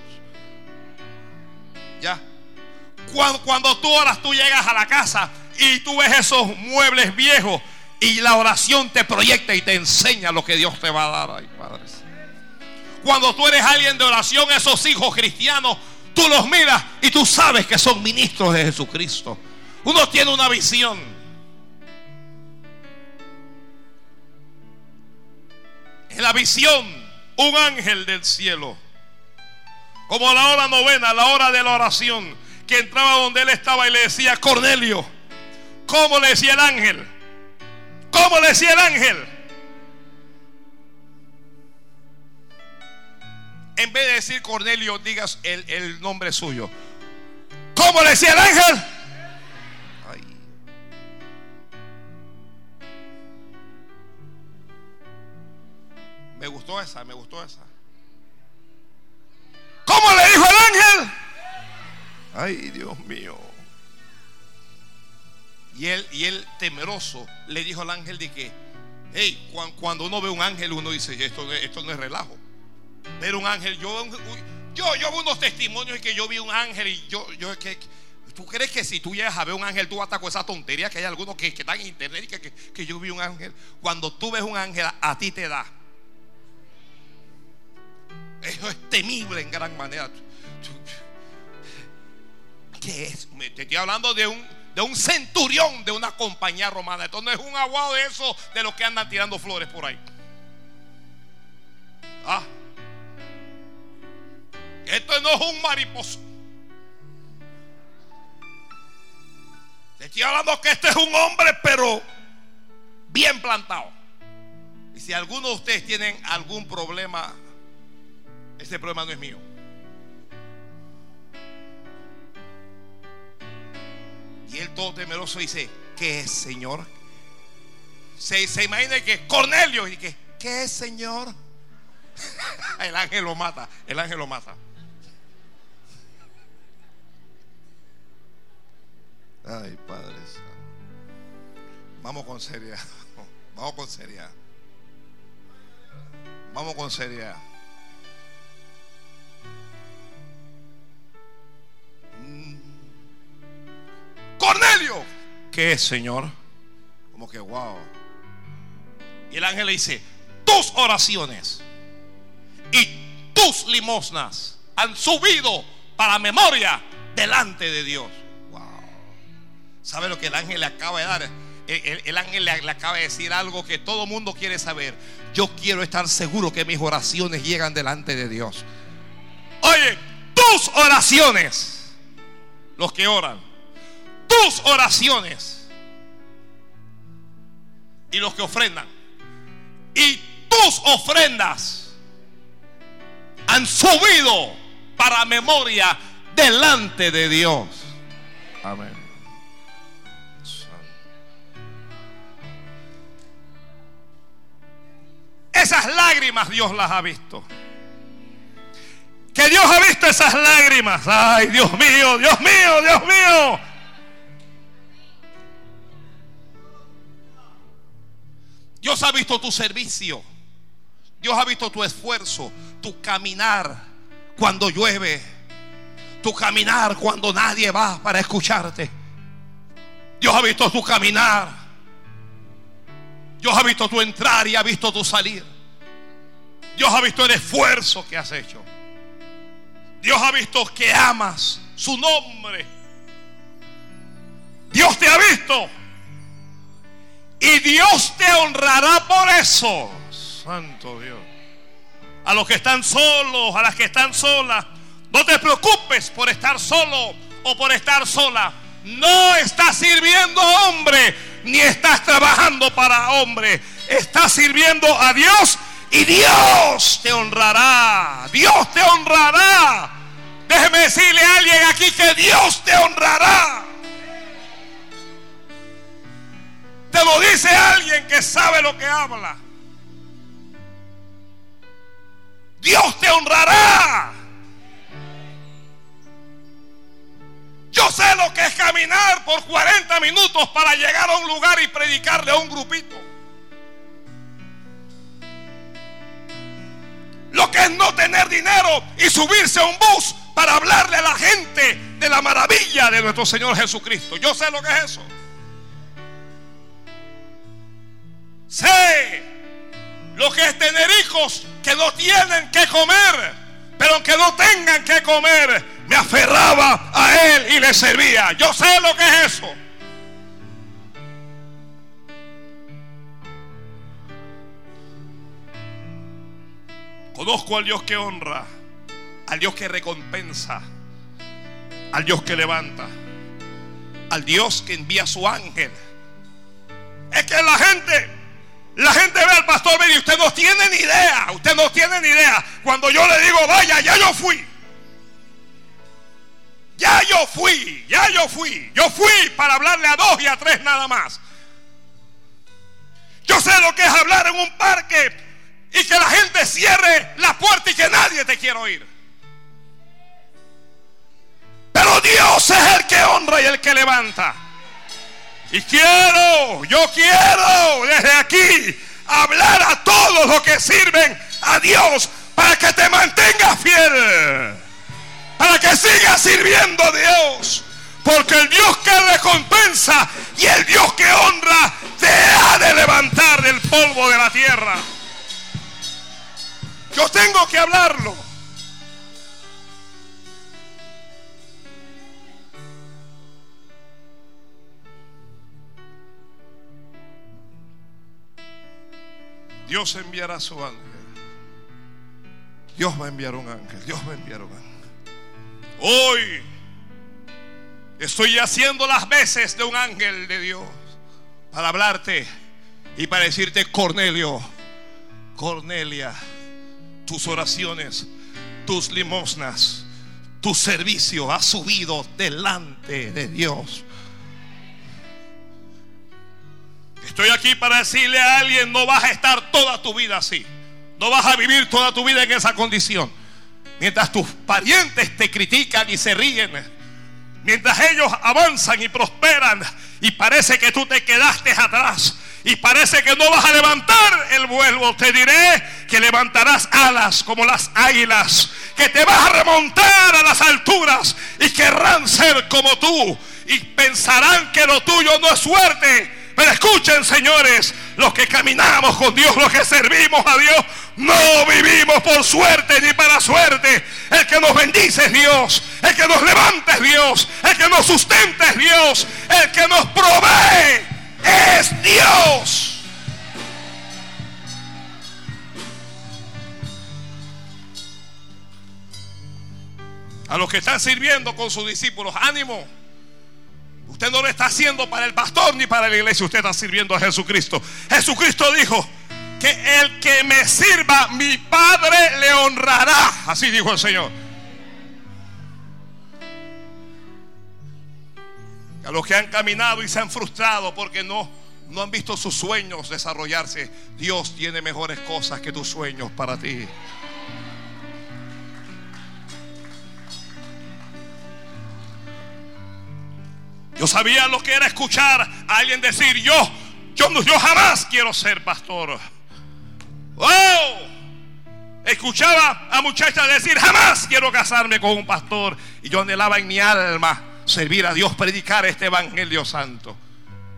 Cuando, tú oras, tú llegas a la casa y tú ves esos muebles viejos y la oración te proyecta y te enseña lo que Dios te va a dar. Ay, padres. Cuando tú eres alguien de oración, esos hijos cristianos, tú los miras y tú sabes que son ministros de Jesucristo. Uno tiene una visión. En la visión, un ángel del cielo. Como la hora novena, la hora de la oración que entraba donde él estaba y le decía, Cornelio, ¿cómo le decía el ángel? ¿Cómo le decía el ángel? En vez de decir Cornelio, digas el, nombre suyo. ¿Cómo le decía el ángel? Me gustó esa, me gustó esa. ¿Cómo le dijo el ángel? Ay, Dios mío. Y él, y él temeroso le dijo al ángel de que Hey, cuando uno ve un ángel, uno dice, esto, esto no es relajo. Ver un ángel, yo, yo, yo veo unos testimonios y que yo vi un ángel y yo, yo que, ¿Tú crees que si tú llegas a ver un ángel, tú vas a estar con esa tontería que hay algunos que, están en internet y que, que, yo vi un ángel? Cuando tú ves un ángel, a, ti te da. Eso es temible en gran manera. ¿Qué es? Te estoy hablando de un, de un centurión de una compañía romana. Esto no es un aguado de eso de los que andan tirando flores por ahí. Ah. Esto no es un mariposo. Te estoy hablando que este es un hombre, pero bien plantado. Y si alguno de ustedes tienen algún problema, ese problema no es mío. Y él todo temeroso dice, ¿qué es, Señor? Se, se imagina que Cornelio y que, ¿qué es, Señor? [LAUGHS] el ángel lo mata, el ángel lo mata. Ay, Padre Vamos con seriedad. [LAUGHS] Vamos con seriedad. Vamos con seriedad. Mm. Cornelio. ¿Qué es, Señor? Como que, wow. Y el ángel le dice, tus oraciones y tus limosnas han subido para memoria delante de Dios. ¿Sabe lo que el ángel le acaba de dar? El, ángel le, acaba de decir algo que todo mundo quiere saber. Yo quiero estar seguro que mis oraciones llegan delante de Dios. Oye, tus oraciones, los que oran, tus oraciones y los que ofrendan, y tus ofrendas han subido para memoria delante de Dios. Amén. Esas lágrimas Dios las ha visto. Que Dios ha visto esas lágrimas. Ay, Dios mío, Dios mío, Dios mío. Dios ha visto tu servicio. Dios ha visto tu esfuerzo, tu caminar cuando llueve, tu caminar cuando nadie va para escucharte. Dios ha visto tu caminar Dios ha visto tu entrar y ha visto tu salir. Dios ha visto el esfuerzo que has hecho. Dios ha visto que amas su nombre. Dios te ha visto. Y Dios te honrará por eso. Santo Dios. A los que están solos, a las que están solas. No te preocupes por estar solo o por estar sola. No estás sirviendo hombre ni estás trabajando para hombre. Estás sirviendo a Dios y Dios te honrará. Dios te honrará. Déjeme decirle a alguien aquí que Dios te honrará. Te lo dice alguien que sabe lo que habla. Dios te honrará. Yo sé lo que es caminar por 40 minutos para llegar a un lugar y predicarle a un grupito. Lo que es no tener dinero y subirse a un bus para hablarle a la gente de la maravilla de nuestro Señor Jesucristo. Yo sé lo que es eso. Sé lo que es tener hijos que no tienen que comer, pero que no tengan que comer, me aferraba a Él y le servía. Yo sé lo que es eso. Conozco al Dios que honra, al Dios que recompensa, al Dios que levanta, al Dios que envía a su ángel. Es que la gente, la gente ve al pastor y usted no tiene ni idea, usted no tiene ni idea. Cuando yo le digo, vaya, ya yo fui. Ya yo fui, ya yo fui. Yo fui para hablarle a dos y a tres nada más. Yo sé lo que es hablar en un parque y que la gente cierre la puerta y que nadie te quiera oír. Pero Dios es el que honra y el que levanta. Y quiero, yo quiero desde aquí hablar a todos los que sirven a Dios para que te mantengas fiel. Para que sigas sirviendo a Dios. Porque el Dios que recompensa y el Dios que honra te ha de levantar del polvo de la tierra. Yo tengo que hablarlo. Dios enviará a su ángel. Dios va a enviar un ángel. Dios va a enviar un ángel. Hoy estoy haciendo las veces de un ángel de Dios para hablarte y para decirte, Cornelio, Cornelia, tus oraciones, tus limosnas, tu servicio ha subido delante de Dios. Estoy aquí para decirle a alguien, no vas a estar toda tu vida así. No vas a vivir toda tu vida en esa condición. Mientras tus parientes te critican y se ríen. Mientras ellos avanzan y prosperan y parece que tú te quedaste atrás y parece que no vas a levantar el vuelo, te diré que levantarás alas como las águilas, que te vas a remontar a las alturas y querrán ser como tú y pensarán que lo tuyo no es suerte, pero escuchen, señores, los que caminamos con Dios, los que servimos a Dios, no vivimos por suerte ni para suerte. El que nos bendice es Dios. El que nos levanta es Dios. El que nos sustenta es Dios. El que nos provee es Dios. A los que están sirviendo con sus discípulos, ánimo. Usted no lo está haciendo para el pastor ni para la iglesia, usted está sirviendo a Jesucristo. Jesucristo dijo que el que me sirva, mi Padre le honrará. Así dijo el Señor. A los que han caminado y se han frustrado porque no, no han visto sus sueños desarrollarse, Dios tiene mejores cosas que tus sueños para ti. Yo sabía lo que era escuchar a alguien decir, yo, yo, yo jamás quiero ser pastor. ¡Oh! Escuchaba a muchachas decir, jamás quiero casarme con un pastor. Y yo anhelaba en mi alma servir a Dios, predicar este Evangelio Santo.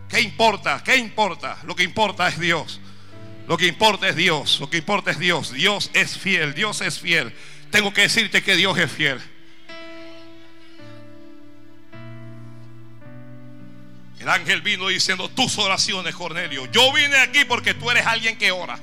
¿Qué importa? ¿Qué importa? Lo que importa es Dios. Lo que importa es Dios. Lo que importa es Dios. Dios es fiel. Dios es fiel. Tengo que decirte que Dios es fiel. El ángel vino diciendo tus oraciones, Cornelio. Yo vine aquí porque tú eres alguien que ora.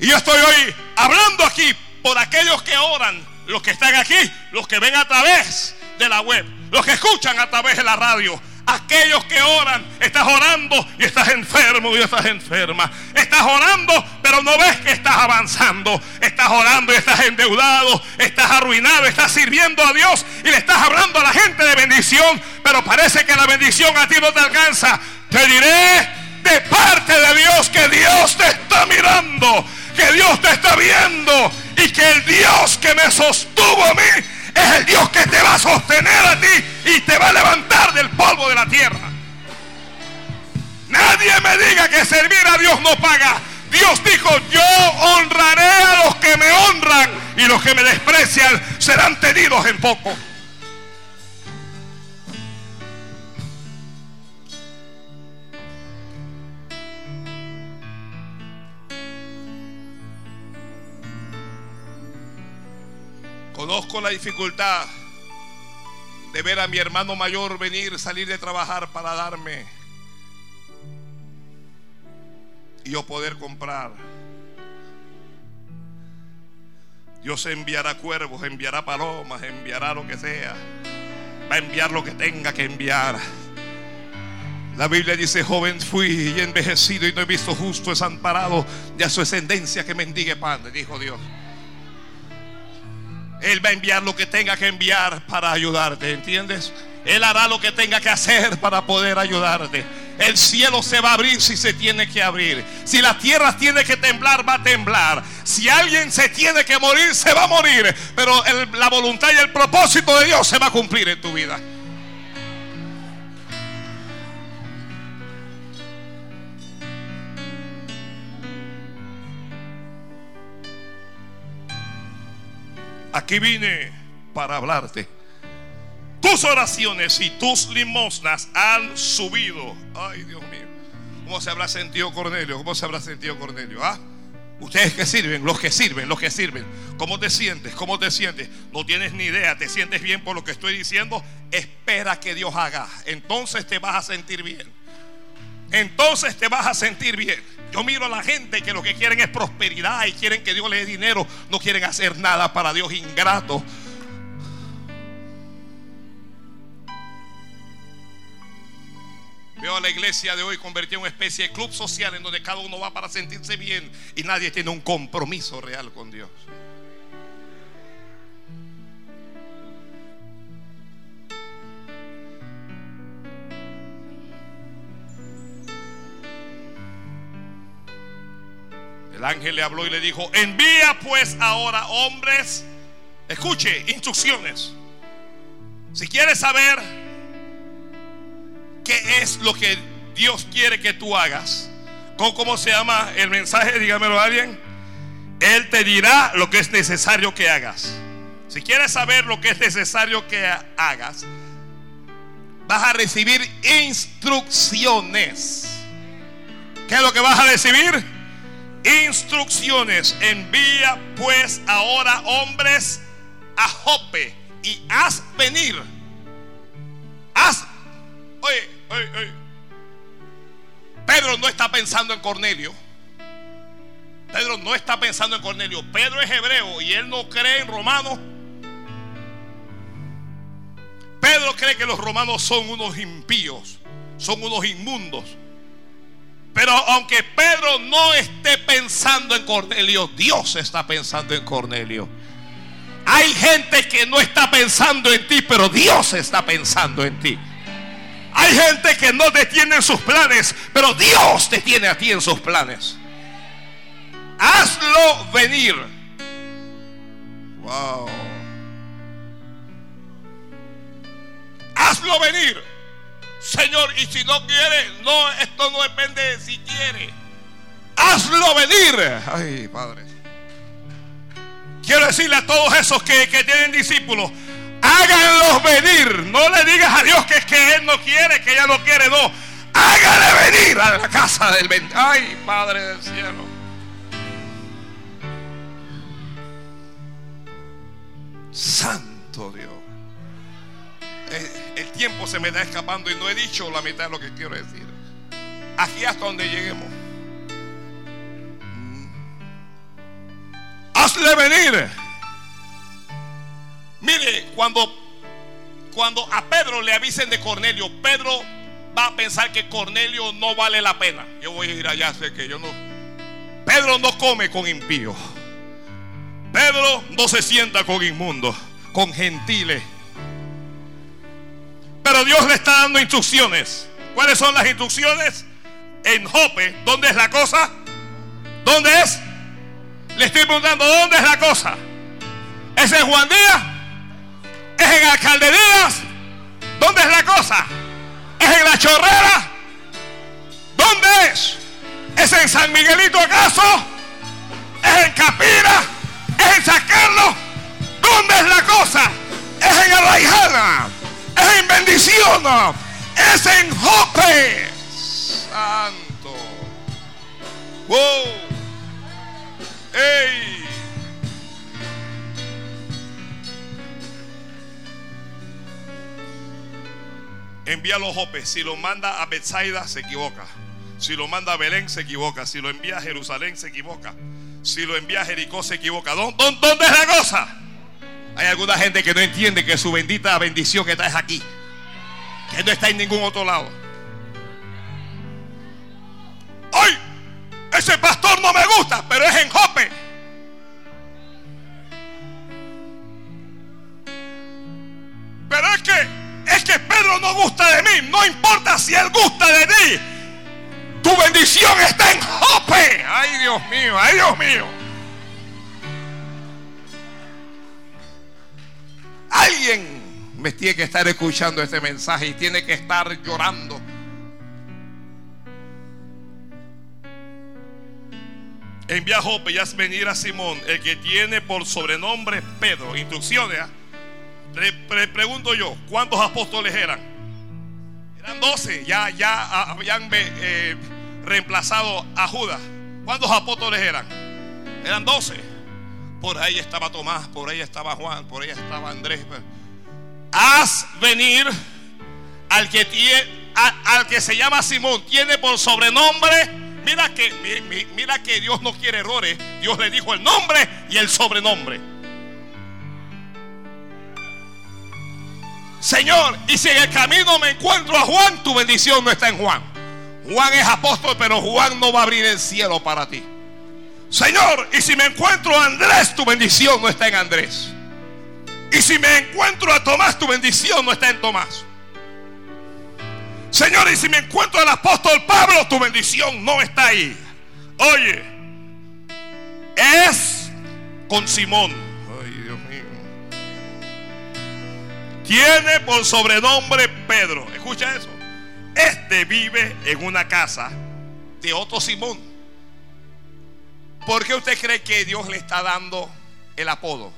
Y yo estoy hoy hablando aquí por aquellos que oran, los que están aquí, los que ven a través de la web, los que escuchan a través de la radio. Aquellos que oran, estás orando y estás enfermo y estás enferma. Estás orando, pero no ves que estás avanzando. Estás orando y estás endeudado, estás arruinado, estás sirviendo a Dios y le estás hablando a la gente de bendición, pero parece que la bendición a ti no te alcanza. Te diré de parte de Dios que Dios te está mirando, que Dios te está viendo y que el Dios que me sostuvo a mí es el Dios que te va a sostener a ti y te va a levantar del polvo de la tierra. Nadie me diga que servir a Dios no paga. Dios dijo, yo honraré a los que me honran y los que me desprecian serán tenidos en poco. Conozco la dificultad de ver a mi hermano mayor venir, salir de trabajar para darme y yo poder comprar. Dios enviará cuervos, enviará palomas, enviará lo que sea. Va a enviar lo que tenga que enviar. La Biblia dice, joven fui y envejecido y no he visto justo desamparado de a su ascendencia que mendigue pan, dijo Dios. Él va a enviar lo que tenga que enviar para ayudarte, ¿entiendes? Él hará lo que tenga que hacer para poder ayudarte. El cielo se va a abrir si se tiene que abrir. Si la tierra tiene que temblar, va a temblar. Si alguien se tiene que morir, se va a morir. Pero la voluntad y el propósito de Dios se va a cumplir en tu vida. Aquí vine para hablarte. Tus oraciones y tus limosnas han subido. Ay, Dios mío. ¿Cómo se habrá sentido Cornelio? ¿Cómo se habrá sentido Cornelio? ¿Ah? Ustedes que sirven, los que sirven, los que sirven. ¿Cómo te sientes? ¿Cómo te sientes? No tienes ni idea. ¿Te sientes bien por lo que estoy diciendo? Espera que Dios haga. Entonces te vas a sentir bien. Entonces te vas a sentir bien. Yo miro a la gente que lo que quieren es prosperidad y quieren que Dios les dé dinero. No quieren hacer nada para Dios ingrato. Veo a la iglesia de hoy convertida en una especie de club social en donde cada uno va para sentirse bien y nadie tiene un compromiso real con Dios. El ángel le habló y le dijo, envía pues ahora hombres, escuche, instrucciones. Si quieres saber qué es lo que Dios quiere que tú hagas, ¿cómo, se llama el mensaje? Dígamelo a alguien. Él te dirá lo que es necesario que hagas. Si quieres saber lo que es necesario que hagas, vas a recibir instrucciones. ¿Qué es lo que vas a recibir? Instrucciones. Envía pues ahora hombres a Jope y haz venir. Haz. Oye, oye, oye. Pedro no está pensando en Cornelio. Pedro no está pensando en Cornelio. Pedro es hebreo y él no cree en romanos. Pedro cree que los romanos son unos impíos, son unos inmundos. Pero aunque Pedro no esté pensando en Cornelio, Dios está pensando en Cornelio. Hay gente que no está pensando en ti, pero Dios está pensando en ti. Hay gente que no te tiene en sus planes, pero Dios te tiene a ti en sus planes. Hazlo venir. Wow. Hazlo venir. Señor, y si no quiere, no, esto no depende de si quiere. Hazlo venir. Ay, Padre. Quiero decirle a todos esos que, tienen discípulos, háganlos venir. No le digas a Dios que es que Él no quiere, que ella no quiere, no. Hágale venir a la casa del Ay, Padre del cielo. Santo Dios. Eh, el tiempo se me está escapando y no he dicho la mitad de lo que quiero decir. Aquí hasta donde lleguemos. Hazle venir. Mire, cuando, cuando a Pedro le avisen de Cornelio, Pedro va a pensar que Cornelio no vale la pena. Yo voy a ir allá, sé que yo no. Pedro no come con impíos. Pedro no se sienta con inmundos, con gentiles. Pero Dios le está dando instrucciones. ¿Cuáles son las instrucciones? En Jope, ¿dónde es la cosa? ¿Dónde es? Le estoy preguntando, ¿dónde es la cosa? ¿Es en Juan Díaz? ¿Es en Alcalde Díaz? ¿Dónde es la cosa? ¿Es en La Chorrera? ¿Dónde es? ¿Es en San Miguelito acaso? ¿Es en Capira? ¿Es en San Carlos? ¿Dónde es la cosa? ¿Es en Arraijana? Es en bendición, es en Jope. Santo. Wow. Hey. Envía los Jope. Si lo manda a Bethsaida, se equivoca. Si lo manda a Belén, se equivoca. Si lo envía a Jerusalén, se equivoca. Si lo envía a Jericó, se equivoca. ¿Dónde, dónde es la cosa? Hay alguna gente que no entiende que su bendita bendición está es aquí. Que no está en ningún otro lado. Hoy, ese pastor no me gusta, pero es en Jope. Pero es que, es que Pedro no gusta de mí. No importa si él gusta de ti. Tu bendición está en Jope. Ay, Dios mío, ay, Dios mío. Tiene que estar escuchando este mensaje y tiene que estar llorando. envía a Jope y haz venir a Simón, el que tiene por sobrenombre Pedro. Instrucciones. ¿ah? Le, pregunto yo, ¿cuántos apóstoles eran? Eran doce, ya, ya habían eh, reemplazado a Judas. ¿Cuántos apóstoles eran? Eran doce. Por ahí estaba Tomás, por ahí estaba Juan, por ahí estaba Andrés. Haz venir al que tiene, al que se llama Simón, tiene por sobrenombre. Mira que, mira que Dios no quiere errores. Dios le dijo el nombre y el sobrenombre. Señor, y si en el camino me encuentro a Juan, tu bendición no está en Juan. Juan es apóstol, pero Juan no va a abrir el cielo para ti. Señor, y si me encuentro a Andrés, tu bendición no está en Andrés. Y si me encuentro a Tomás, tu bendición no está en Tomás. Señor, y si me encuentro al apóstol Pablo, tu bendición no está ahí. Oye, es con Simón. Ay, Dios mío. Tiene por sobrenombre Pedro. Escucha eso. Este vive en una casa de otro Simón. ¿Por qué usted cree que Dios le está dando el apodo?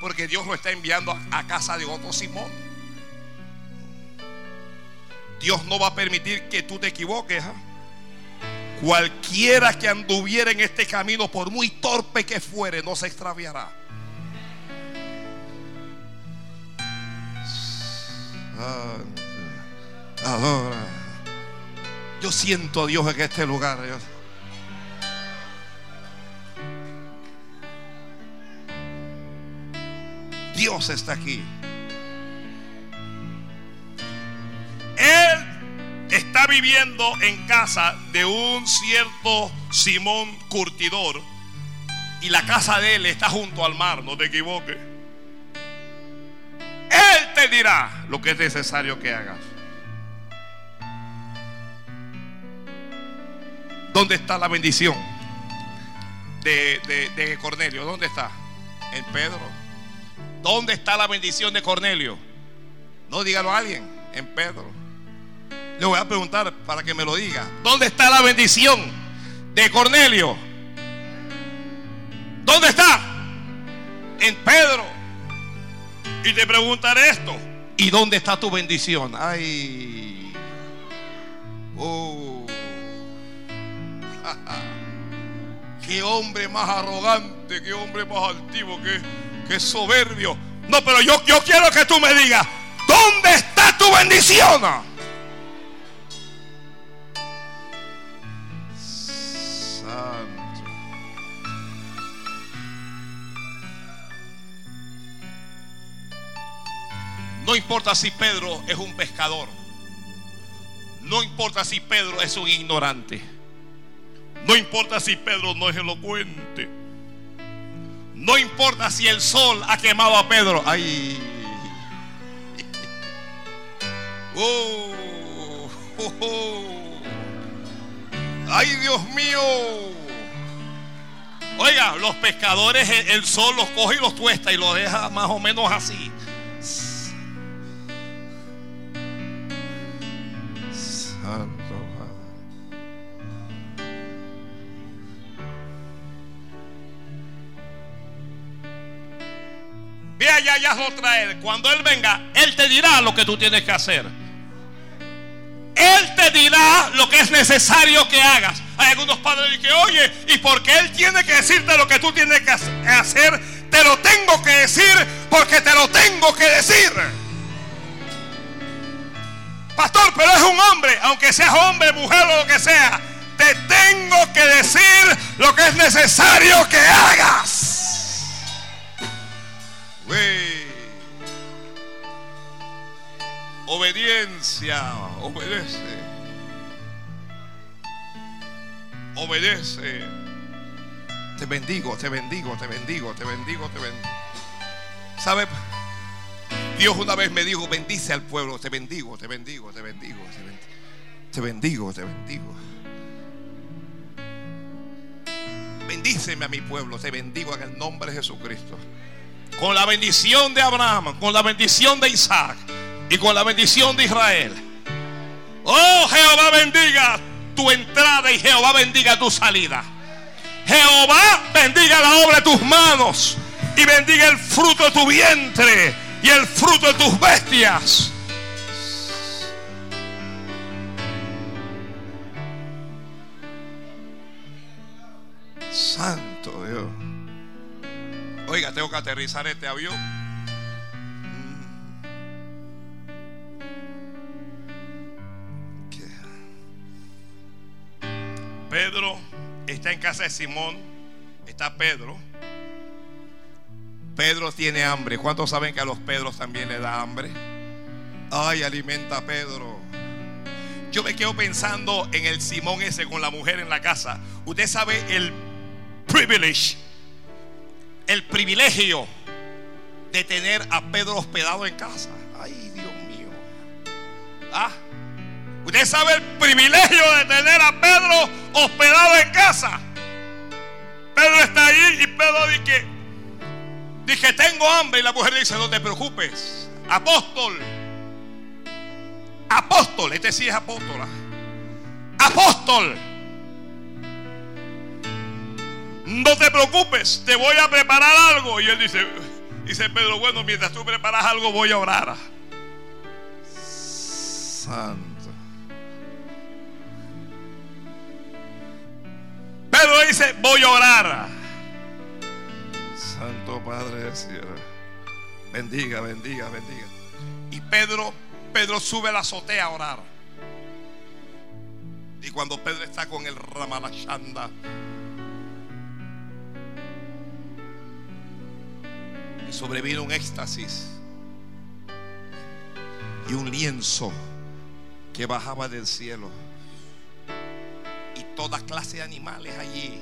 Porque Dios lo está enviando a casa de otro Simón. Dios no va a permitir que tú te equivoques. ¿ah? Cualquiera que anduviera en este camino, por muy torpe que fuere, no se extraviará. Yo siento a Dios en este lugar. Dios está aquí. Él está viviendo en casa de un cierto Simón Curtidor. Y la casa de él está junto al mar, no te equivoques. Él te dirá lo que es necesario que hagas. ¿Dónde está la bendición de, de Cornelio? ¿Dónde está? En Pedro. ¿Dónde está la bendición de Cornelio? No dígalo a alguien. En Pedro. Le voy a preguntar para que me lo diga. ¿Dónde está la bendición de Cornelio? ¿Dónde está? En Pedro. Y te preguntaré esto. ¿Y dónde está tu bendición? Ay. Oh. [LAUGHS] qué hombre más arrogante, qué hombre más altivo, qué, qué soberbio. No, pero yo, yo quiero que tú me digas, ¿dónde está tu bendición? No importa si Pedro es un pescador. No importa si Pedro es un ignorante. No importa si Pedro no es elocuente. No importa si el sol ha quemado a Pedro. Ay. [LAUGHS] Oh, oh, oh. Ay, Dios mío. Oiga, los pescadores, el sol los coge y los tuesta y los deja más o menos así. Ve allá y hazlo traer. Cuando Él venga, Él te dirá lo que tú tienes que hacer. Él te dirá lo que es necesario que hagas. Hay algunos padres que, oye, ¿y porque Él tiene que decirte lo que tú tienes que hacer? Te lo tengo que decir porque te lo tengo que decir. Pastor, pero es un hombre, aunque seas hombre, mujer o lo que sea, te tengo que decir lo que es necesario que hagas. Obediencia, obedece. Obedece. Te bendigo, te bendigo, te bendigo, te bendigo, te bendigo. ¿Sabe? Dios una vez me dijo, bendice al pueblo, te bendigo, te bendigo, te bendigo, te bendigo, te bendigo. Bendíceme a mi pueblo, te bendigo en el nombre de Jesucristo. Con la bendición de Abraham, con la bendición de Isaac y con la bendición de Israel. Oh, Jehová bendiga tu entrada y Jehová bendiga tu salida. Jehová bendiga la obra de tus manos y bendiga el fruto de tu vientre y el fruto de tus bestias. Santo Dios. Oiga, tengo que aterrizar este avión. Pedro está en casa de Simón. Está Pedro. Pedro tiene hambre. ¿Cuántos saben que a los Pedros también le da hambre? Ay, alimenta a Pedro. Yo me quedo pensando en el Simón ese con la mujer en la casa. Usted sabe el privilege, el privilegio de tener a Pedro hospedado en casa. Ay, Dios mío. Ah, usted sabe el privilegio de tener a Pedro hospedado en casa. Pedro está ahí y Pedro dice, dije, tengo hambre. Y la mujer dice, no te preocupes, apóstol. Apóstol, este sí es apóstola. Apóstol. No te preocupes, te voy a preparar algo. Y él dice, dice Pedro, bueno, mientras tú preparas algo voy a orar. Santo. Pedro dice, voy a orar. Santo Padre del cielo. Bendiga, bendiga, bendiga. Y Pedro, Pedro sube a la azotea a orar. Y cuando Pedro está con el Ramalashanda, sobrevino un éxtasis y un lienzo que bajaba del cielo. Toda clase de animales allí,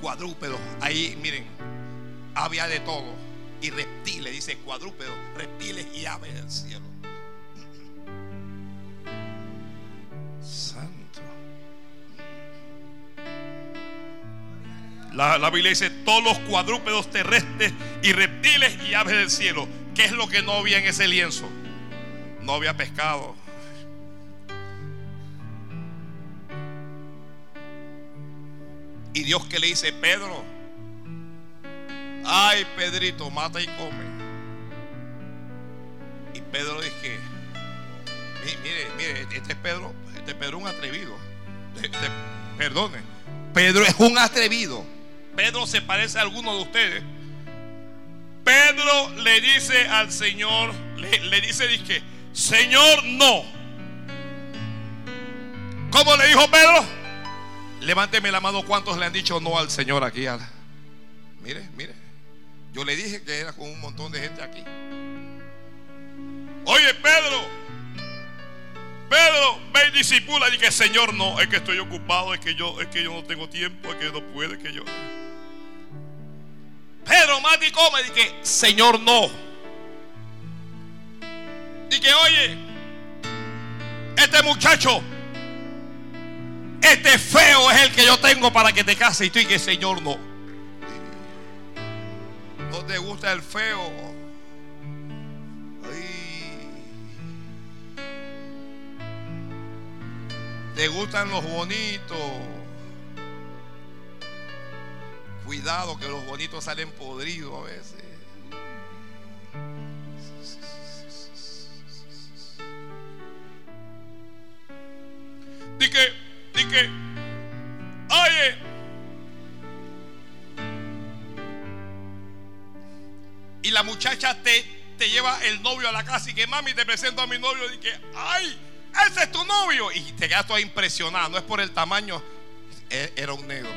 cuadrúpedos, ahí, miren, había de todo. Y reptiles, dice cuadrúpedos, reptiles y aves del cielo. Santo. La, la, Biblia dice todos los cuadrúpedos terrestres y reptiles y aves del cielo. ¿Qué es lo que no había en ese lienzo? No había pescado. Y Dios que le dice, Pedro, ay Pedrito, mata y come. Y Pedro dice, mire, mire, este es Pedro, este Pedro es un atrevido. Este, perdone, Pedro es un atrevido. Pedro se parece a alguno de ustedes. Pedro le dice al Señor, le, le dice, dice, Señor, no. ¿Cómo le dijo Pedro? Levánteme la mano, ¿cuántos le han dicho no al Señor aquí? Mire, mire. Yo le dije que era con un montón de gente aquí. Oye, Pedro, Pedro, ve y disipula. Y que Señor, no, es que estoy ocupado, es que yo, es que yo no tengo tiempo, es que no puede, que yo. Pedro, mate y come. Y que Señor, no. Y que, oye, este muchacho, este feo es el que yo tengo para que te cases. Y tú y que Señor, no. No te gusta el feo. Ay. Te gustan los bonitos. Cuidado que los bonitos salen podridos a veces. Di que, di que, oye, y la muchacha te, te lleva el novio a la casa y que mami te presento a mi novio y que, ay, ese es tu novio. Y te quedas toda impresionada, no es por el tamaño, era un negro.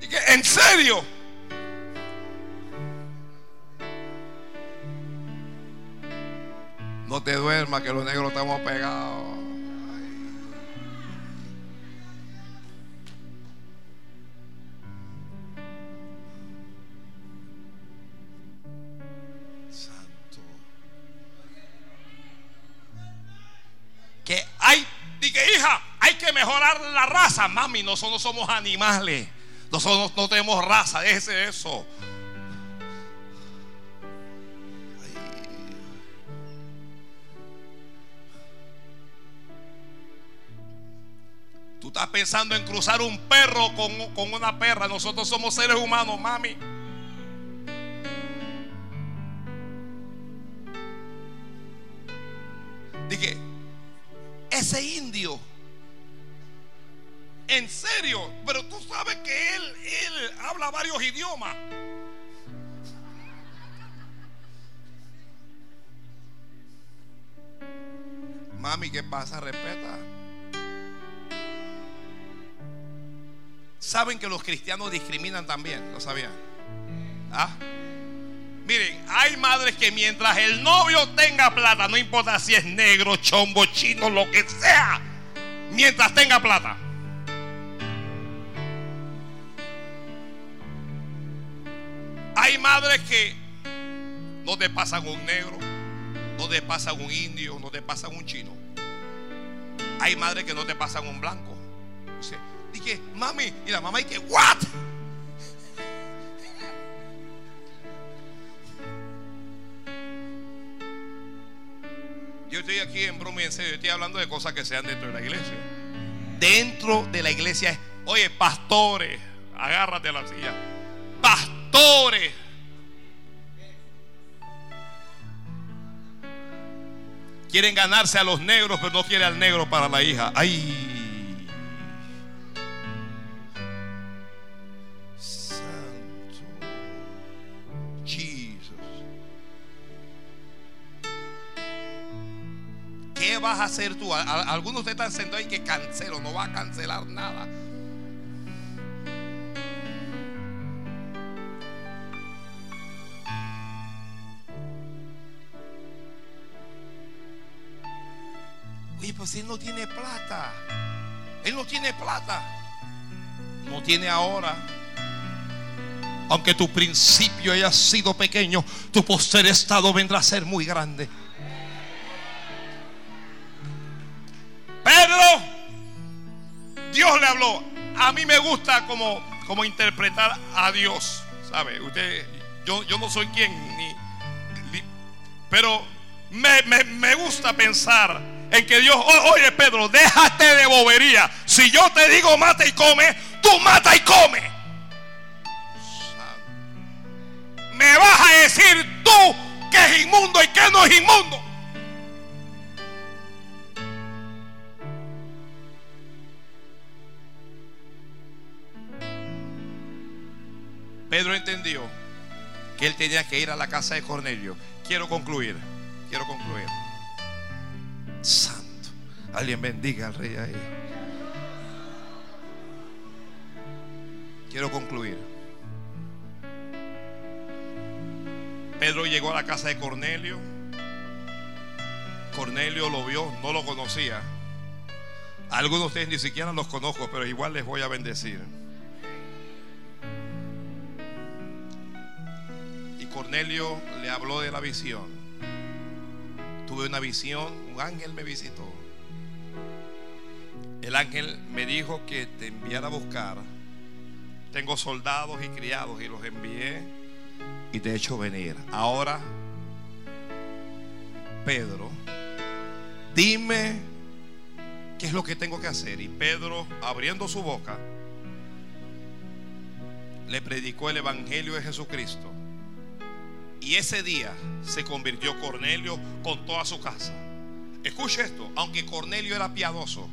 Y ¿en serio? No te duermas que los negros estamos pegados. Santo. Que hay, dije hija, hay que mejorar la raza. Mami, nosotros somos animales. Nosotros no tenemos raza, déjese de eso. estás pensando en cruzar un perro con, con una perra. Nosotros somos seres humanos, mami. Dije, ese indio, en serio, pero tú sabes que él, él habla varios idiomas. Mami, ¿qué pasa? Respeta. Saben que los cristianos discriminan también, ¿lo sabían? ¿Ah? Miren, hay madres que mientras el novio tenga plata, no importa si es negro, chombo, chino, lo que sea, mientras tenga plata. Hay madres que no te pasan un negro, no te pasan un indio, no te pasan un chino. Hay madres que no te pasan un blanco. Dije, mami, y la mamá y que, ¿what? Yo estoy aquí en broma y en serio, estoy hablando de cosas que sean dentro de la iglesia. Dentro de la iglesia, oye, pastores, agárrate a la silla. Pastores. Quieren ganarse a los negros, pero no quiere al negro para la hija. Ay. Vas a hacer tú? Algunos de están sentados ahí que cancelo, no va a cancelar nada. Oye, pues él no tiene plata. Él no tiene plata. No tiene ahora. Aunque tu principio haya sido pequeño, tu poster estado vendrá a ser muy grande. Pedro, Dios le habló. A mí me gusta como, como interpretar a Dios. ¿Sabe? Usted, yo, yo no soy quien, ni, pero me, me, gusta pensar en que Dios, oye Pedro, déjate de bobería. Si yo te digo mata y come, tú mata y come. Me vas a decir tú que es inmundo y que no es inmundo. Pedro entendió que él tenía que ir a la casa de Cornelio. Quiero concluir, quiero concluir. Santo, alguien bendiga al rey ahí. Quiero concluir. Pedro llegó a la casa de Cornelio. Cornelio lo vio, no lo conocía. Algunos de ustedes ni siquiera los conozco, pero igual les voy a bendecir. Cornelio le habló de la visión. Tuve una visión, un ángel me visitó. El ángel me dijo que te enviara a buscar. Tengo soldados y criados y los envié y te he hecho venir. Ahora, Pedro, dime qué es lo que tengo que hacer. Y Pedro, abriendo su boca, le predicó el Evangelio de Jesucristo. Y ese día se convirtió Cornelio con toda su casa. Escuche esto, aunque Cornelio era piadoso,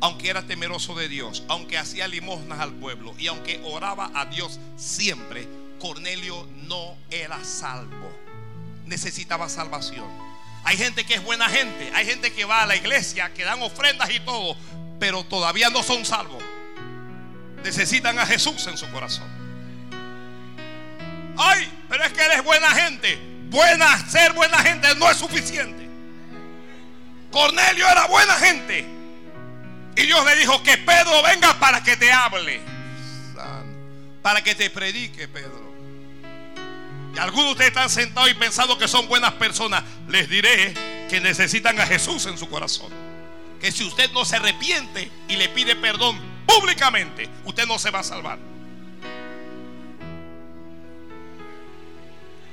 aunque era temeroso de Dios, aunque hacía limosnas al pueblo y aunque oraba a Dios siempre, Cornelio no era salvo. Necesitaba salvación. Hay gente que es buena gente, hay gente que va a la iglesia, que dan ofrendas y todo, pero todavía no son salvos. Necesitan a Jesús en su corazón. Ay, pero es que él es buena gente. Buena, ser buena gente no es suficiente. Cornelio era buena gente. Y Dios le dijo que Pedro venga para que te hable. Para que te predique, Pedro. Y algunos de ustedes están sentados y pensando que son buenas personas. Les diré que necesitan a Jesús en su corazón. Que si usted no se arrepiente y le pide perdón públicamente, usted no se va a salvar.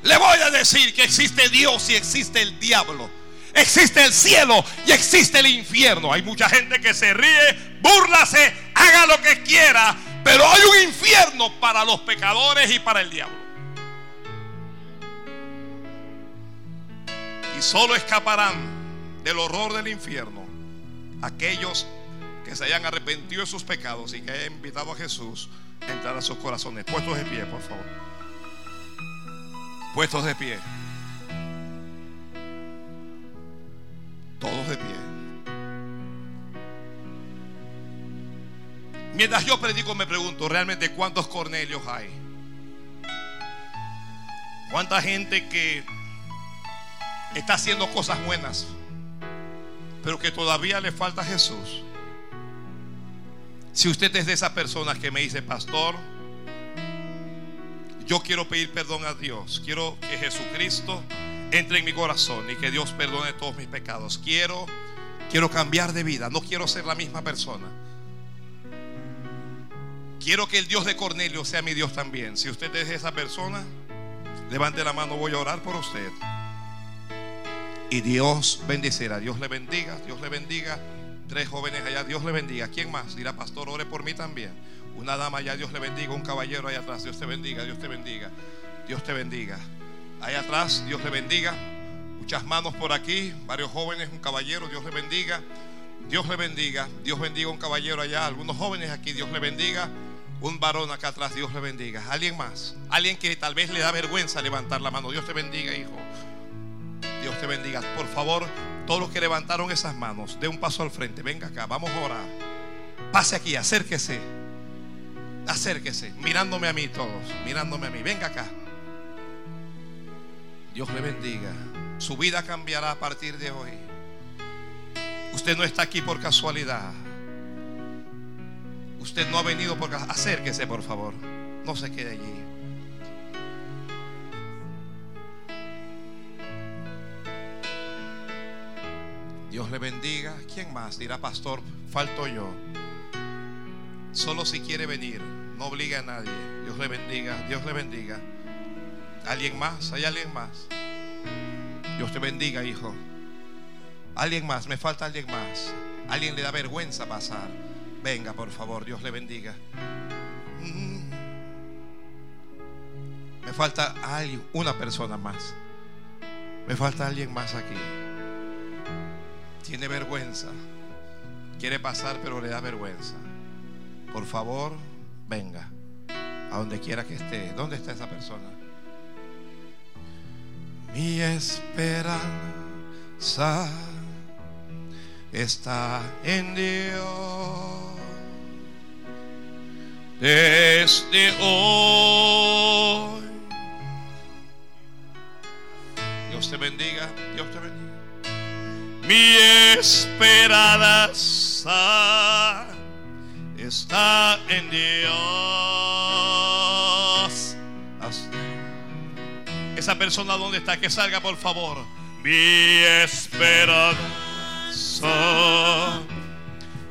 Le voy a decir que existe Dios y existe el diablo. existe el cielo y existe el infierno. Hay mucha gente que se ríe, búrlase, haga lo que quiera, pero hay un infierno para los pecadores y para el diablo. Y solo escaparán del horror del infierno aquellos que se hayan arrepentido de sus pecados y que hayan invitado a Jesús a entrar a sus corazones. Puestos de pie, por favor. Puestos de pie. Todos de pie. Mientras yo predico me pregunto realmente cuántos Cornelios hay. Cuánta gente que está haciendo cosas buenas, pero que todavía le falta a Jesús. Si usted es de esas personas que me dice, pastor, yo quiero pedir perdón a Dios, quiero que Jesucristo entre en mi corazón y que Dios perdone todos mis pecados. Quiero quiero cambiar de vida, no quiero ser la misma persona. Quiero que el Dios de Cornelio sea mi Dios también. Si usted es esa persona, levante la mano, voy a orar por usted. Y Dios bendecirá. Dios le bendiga, Dios le bendiga. Tres jóvenes allá, Dios le bendiga. ¿Quién más? Dirá, pastor, ore por mí también. Una dama allá, Dios le bendiga. Un caballero allá atrás, Dios te bendiga, Dios te bendiga. Dios te bendiga. Allá atrás, Dios le bendiga. Muchas manos por aquí, varios jóvenes, un caballero, Dios le bendiga. Dios le bendiga. Dios bendiga un caballero allá, algunos jóvenes aquí, Dios le bendiga. Un varón acá atrás, Dios le bendiga. Alguien más, alguien que tal vez le da vergüenza levantar la mano. Dios te bendiga, hijo. Dios te bendiga. Por favor, todos los que levantaron esas manos, dé un paso al frente. Venga acá, vamos a orar. Pase aquí, acérquese. Acérquese, mirándome a mí todos, mirándome a mí. Venga acá. Dios le bendiga. Su vida cambiará a partir de hoy. Usted no está aquí por casualidad. Usted no ha venido por Acérquese, por favor. No se quede allí. Dios le bendiga. ¿Quién más? Dirá, pastor, falto yo. Solo si quiere venir. No obliga a nadie. Dios le bendiga. Dios le bendiga. ¿Alguien más? ¿Hay alguien más? Dios te bendiga, hijo. Alguien más, me falta alguien más. Alguien le da vergüenza pasar. Venga, por favor, Dios le bendiga. Mm. Me falta alguien, una persona más. Me falta alguien más aquí. Tiene vergüenza. Quiere pasar, pero le da vergüenza. Por favor, venga. A donde quiera que esté. ¿Dónde está esa persona? Mi esperanza está en Dios. Desde hoy. Dios te bendiga, Dios te bendiga. Mi esperanza está en Dios. Esa persona donde está, que salga por favor. Mi esperanza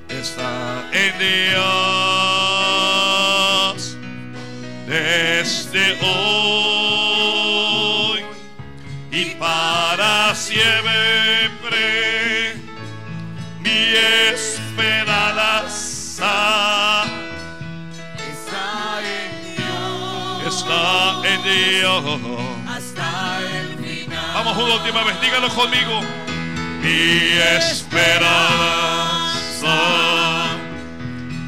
está en Dios desde hoy y para siempre. Dios. Hasta el final. Vamos una última vez, dígalo conmigo. Mi esperanza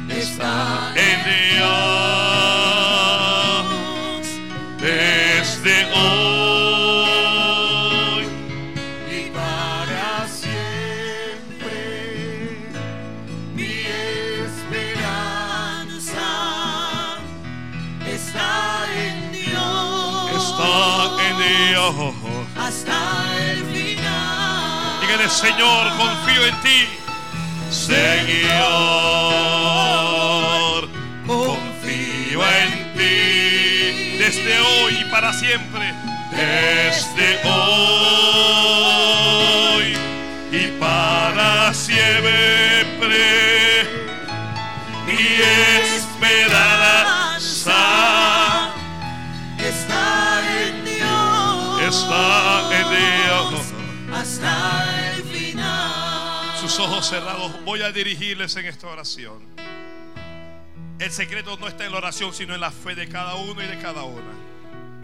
está en Dios desde hoy. Hasta el final. Dígale, Señor, confío en ti. Señor, confío en ti desde hoy y para siempre. Desde hoy y para siempre. Ojos cerrados, voy a dirigirles en esta oración. El secreto no está en la oración, sino en la fe de cada uno y de cada una.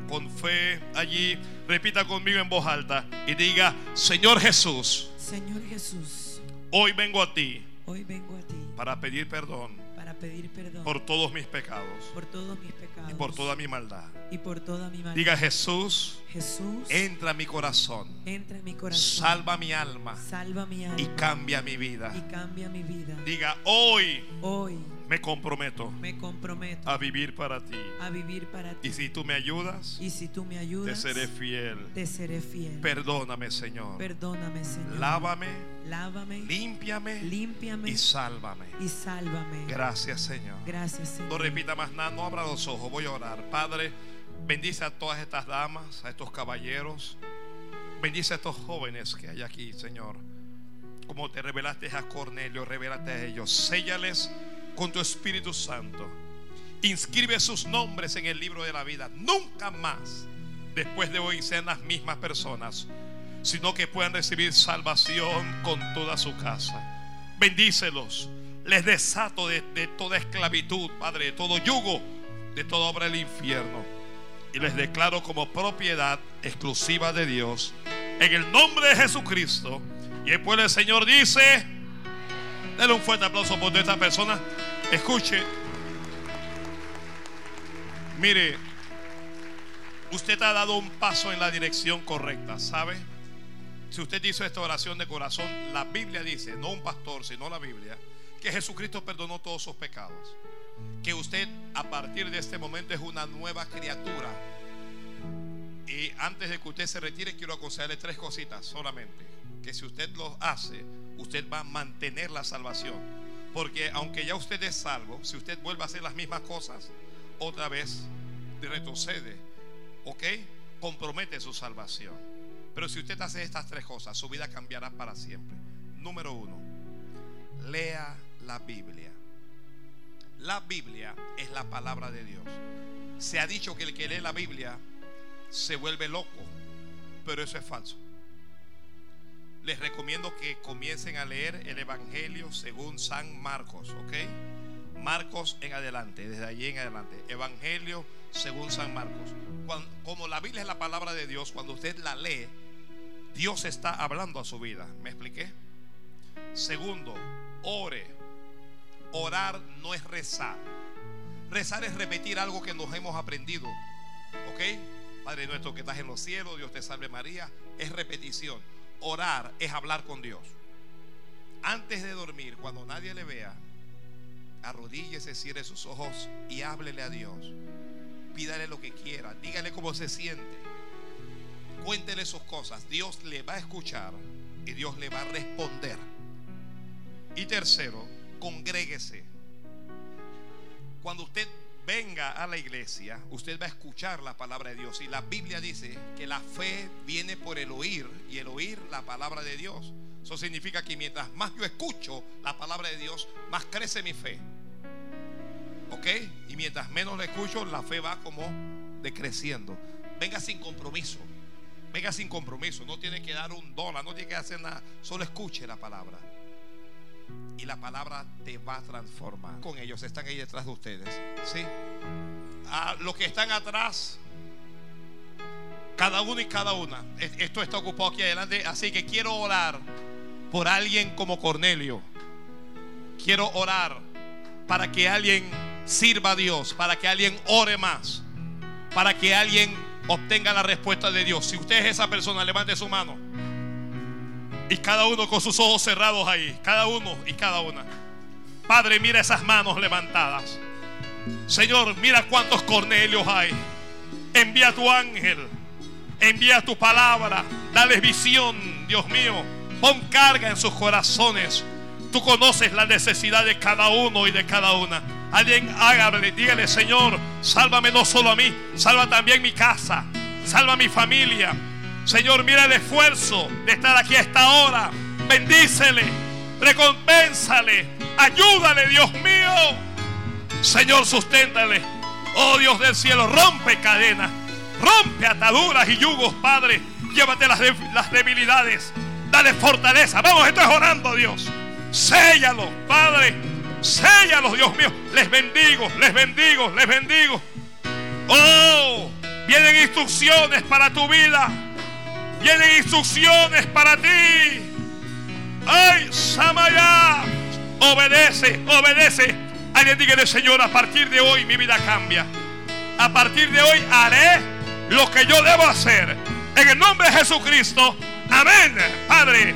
Con fe allí, repita conmigo en voz alta y diga, Señor Jesús, Señor Jesús, hoy vengo a ti hoy vengo a ti para pedir perdón pedir perdón por todos mis pecados por todos mis pecados y por toda mi maldad. y por toda mi maldad. Diga Jesús, Jesús, entra a mi corazón, entra en mi corazón, salva mi alma salva mi alma y cambia mi vida. y cambia mi vida. Diga, hoy Hoy me comprometo me comprometo a vivir para ti. a vivir para ti. Y si tú me ayudas, Y si tú me te ayudas, seré fiel. te seré fiel. Perdóname, Señor. Perdóname, Señor. Lávame, Lávame, límpiame límpiame y sálvame. y sálvame. Gracias, Señor. Gracias, Señor. No repita más nada, no abra los ojos, voy a orar. Padre, bendice a todas estas damas, a estos caballeros. Bendice a estos jóvenes que hay aquí, Señor. Como te revelaste a Cornelio, revélate a ellos. Séllales con tu Espíritu Santo. Inscribe sus nombres en el libro de la vida. Nunca más, después de hoy, sean las mismas personas, sino que puedan recibir salvación con toda su casa. Bendícelos. Les desato de, toda esclavitud, Padre, de todo yugo, de toda obra del infierno. Y les declaro como propiedad exclusiva de Dios. En el nombre de Jesucristo. Y el pueblo del Señor dice, denle un fuerte aplauso por esta persona. Escuche. Mire, usted ha dado un paso en la dirección correcta, ¿sabe? Si usted hizo esta oración de corazón, la Biblia dice, no un pastor, sino la Biblia, que Jesucristo perdonó todos sus pecados. Que usted a partir de este momento es una nueva criatura. Y antes de que usted se retire, quiero aconsejarle tres cositas solamente. Que si usted lo hace, usted va a mantener la salvación. Porque aunque ya usted es salvo, si usted vuelve a hacer las mismas cosas, otra vez retrocede. ¿Ok? Compromete su salvación. Pero si usted hace estas tres cosas, su vida cambiará para siempre. Número uno, lea la Biblia. La Biblia es la palabra de Dios. Se ha dicho que el que lee la Biblia se vuelve loco, pero eso es falso. Les recomiendo que comiencen a leer el Evangelio según San Marcos, ¿ok? Marcos en adelante, desde allí en adelante. Evangelio según San Marcos. Como la Biblia es la palabra de Dios, cuando usted la lee, Dios está hablando a su vida. ¿Me expliqué? Segundo, ore. Orar no es rezar. Rezar es repetir algo que nos hemos aprendido. ¿Ok? Padre nuestro que estás en los cielos, Dios te salve María. Es repetición. Orar es hablar con Dios. Antes de dormir, cuando nadie le vea, arrodíllese, cierre sus ojos y háblele a Dios. Pídale lo que quiera, dígale cómo se siente. Cuéntele sus cosas. Dios le va a escuchar y Dios le va a responder. Y tercero, congréguese. Cuando usted venga a la iglesia, usted va a escuchar la palabra de Dios. Y la Biblia dice que la fe viene por el oír y el oír la palabra de Dios. Eso significa que mientras más yo escucho la palabra de Dios, más crece mi fe. ¿Ok? Y mientras menos la escucho, la fe va como decreciendo. Venga sin compromiso. Venga sin compromiso. No tiene que dar un dólar, no tiene que hacer nada. Solo escuche la palabra. Y la palabra te va a transformar. Con ellos están ahí detrás de ustedes. ¿Sí? A los que están atrás, cada uno y cada una. Es- Esto está ocupado aquí adelante. Así que quiero orar por alguien como Cornelio. Quiero orar para que alguien sirva a Dios, para que alguien ore más, para que alguien obtenga la respuesta de Dios. Si usted es esa persona, levante su mano. Y cada uno con sus ojos cerrados ahí, cada uno y cada una. Padre, mira esas manos levantadas. Señor, mira cuántos Cornelios hay. Envía tu ángel. Envía tu palabra. Dale visión, Dios mío. Pon carga en sus corazones. Tú conoces la necesidad de cada uno y de cada una. Alguien hágale, dígale, Señor, sálvame no solo a mí, salva también mi casa, salva mi familia. Señor, mira el esfuerzo de estar aquí a esta hora. Bendícele, recompénsale, ayúdale, Dios mío. Señor, susténtale. Oh Dios del cielo, rompe cadenas, rompe ataduras y yugos, Padre. Llévate las, de- las debilidades, dale fortaleza. Vamos, esto es orando, Dios. Séllalos, Padre. Séllalos, Dios mío. Les bendigo, les bendigo, les bendigo. Oh, vienen instrucciones para tu vida. Vienen instrucciones para ti. Ay, Samaya. Obedece, obedece. Alguien diga, Señor, a partir de hoy mi vida cambia. A partir de hoy haré lo que yo debo hacer. En el nombre de Jesucristo. Amén. Padre,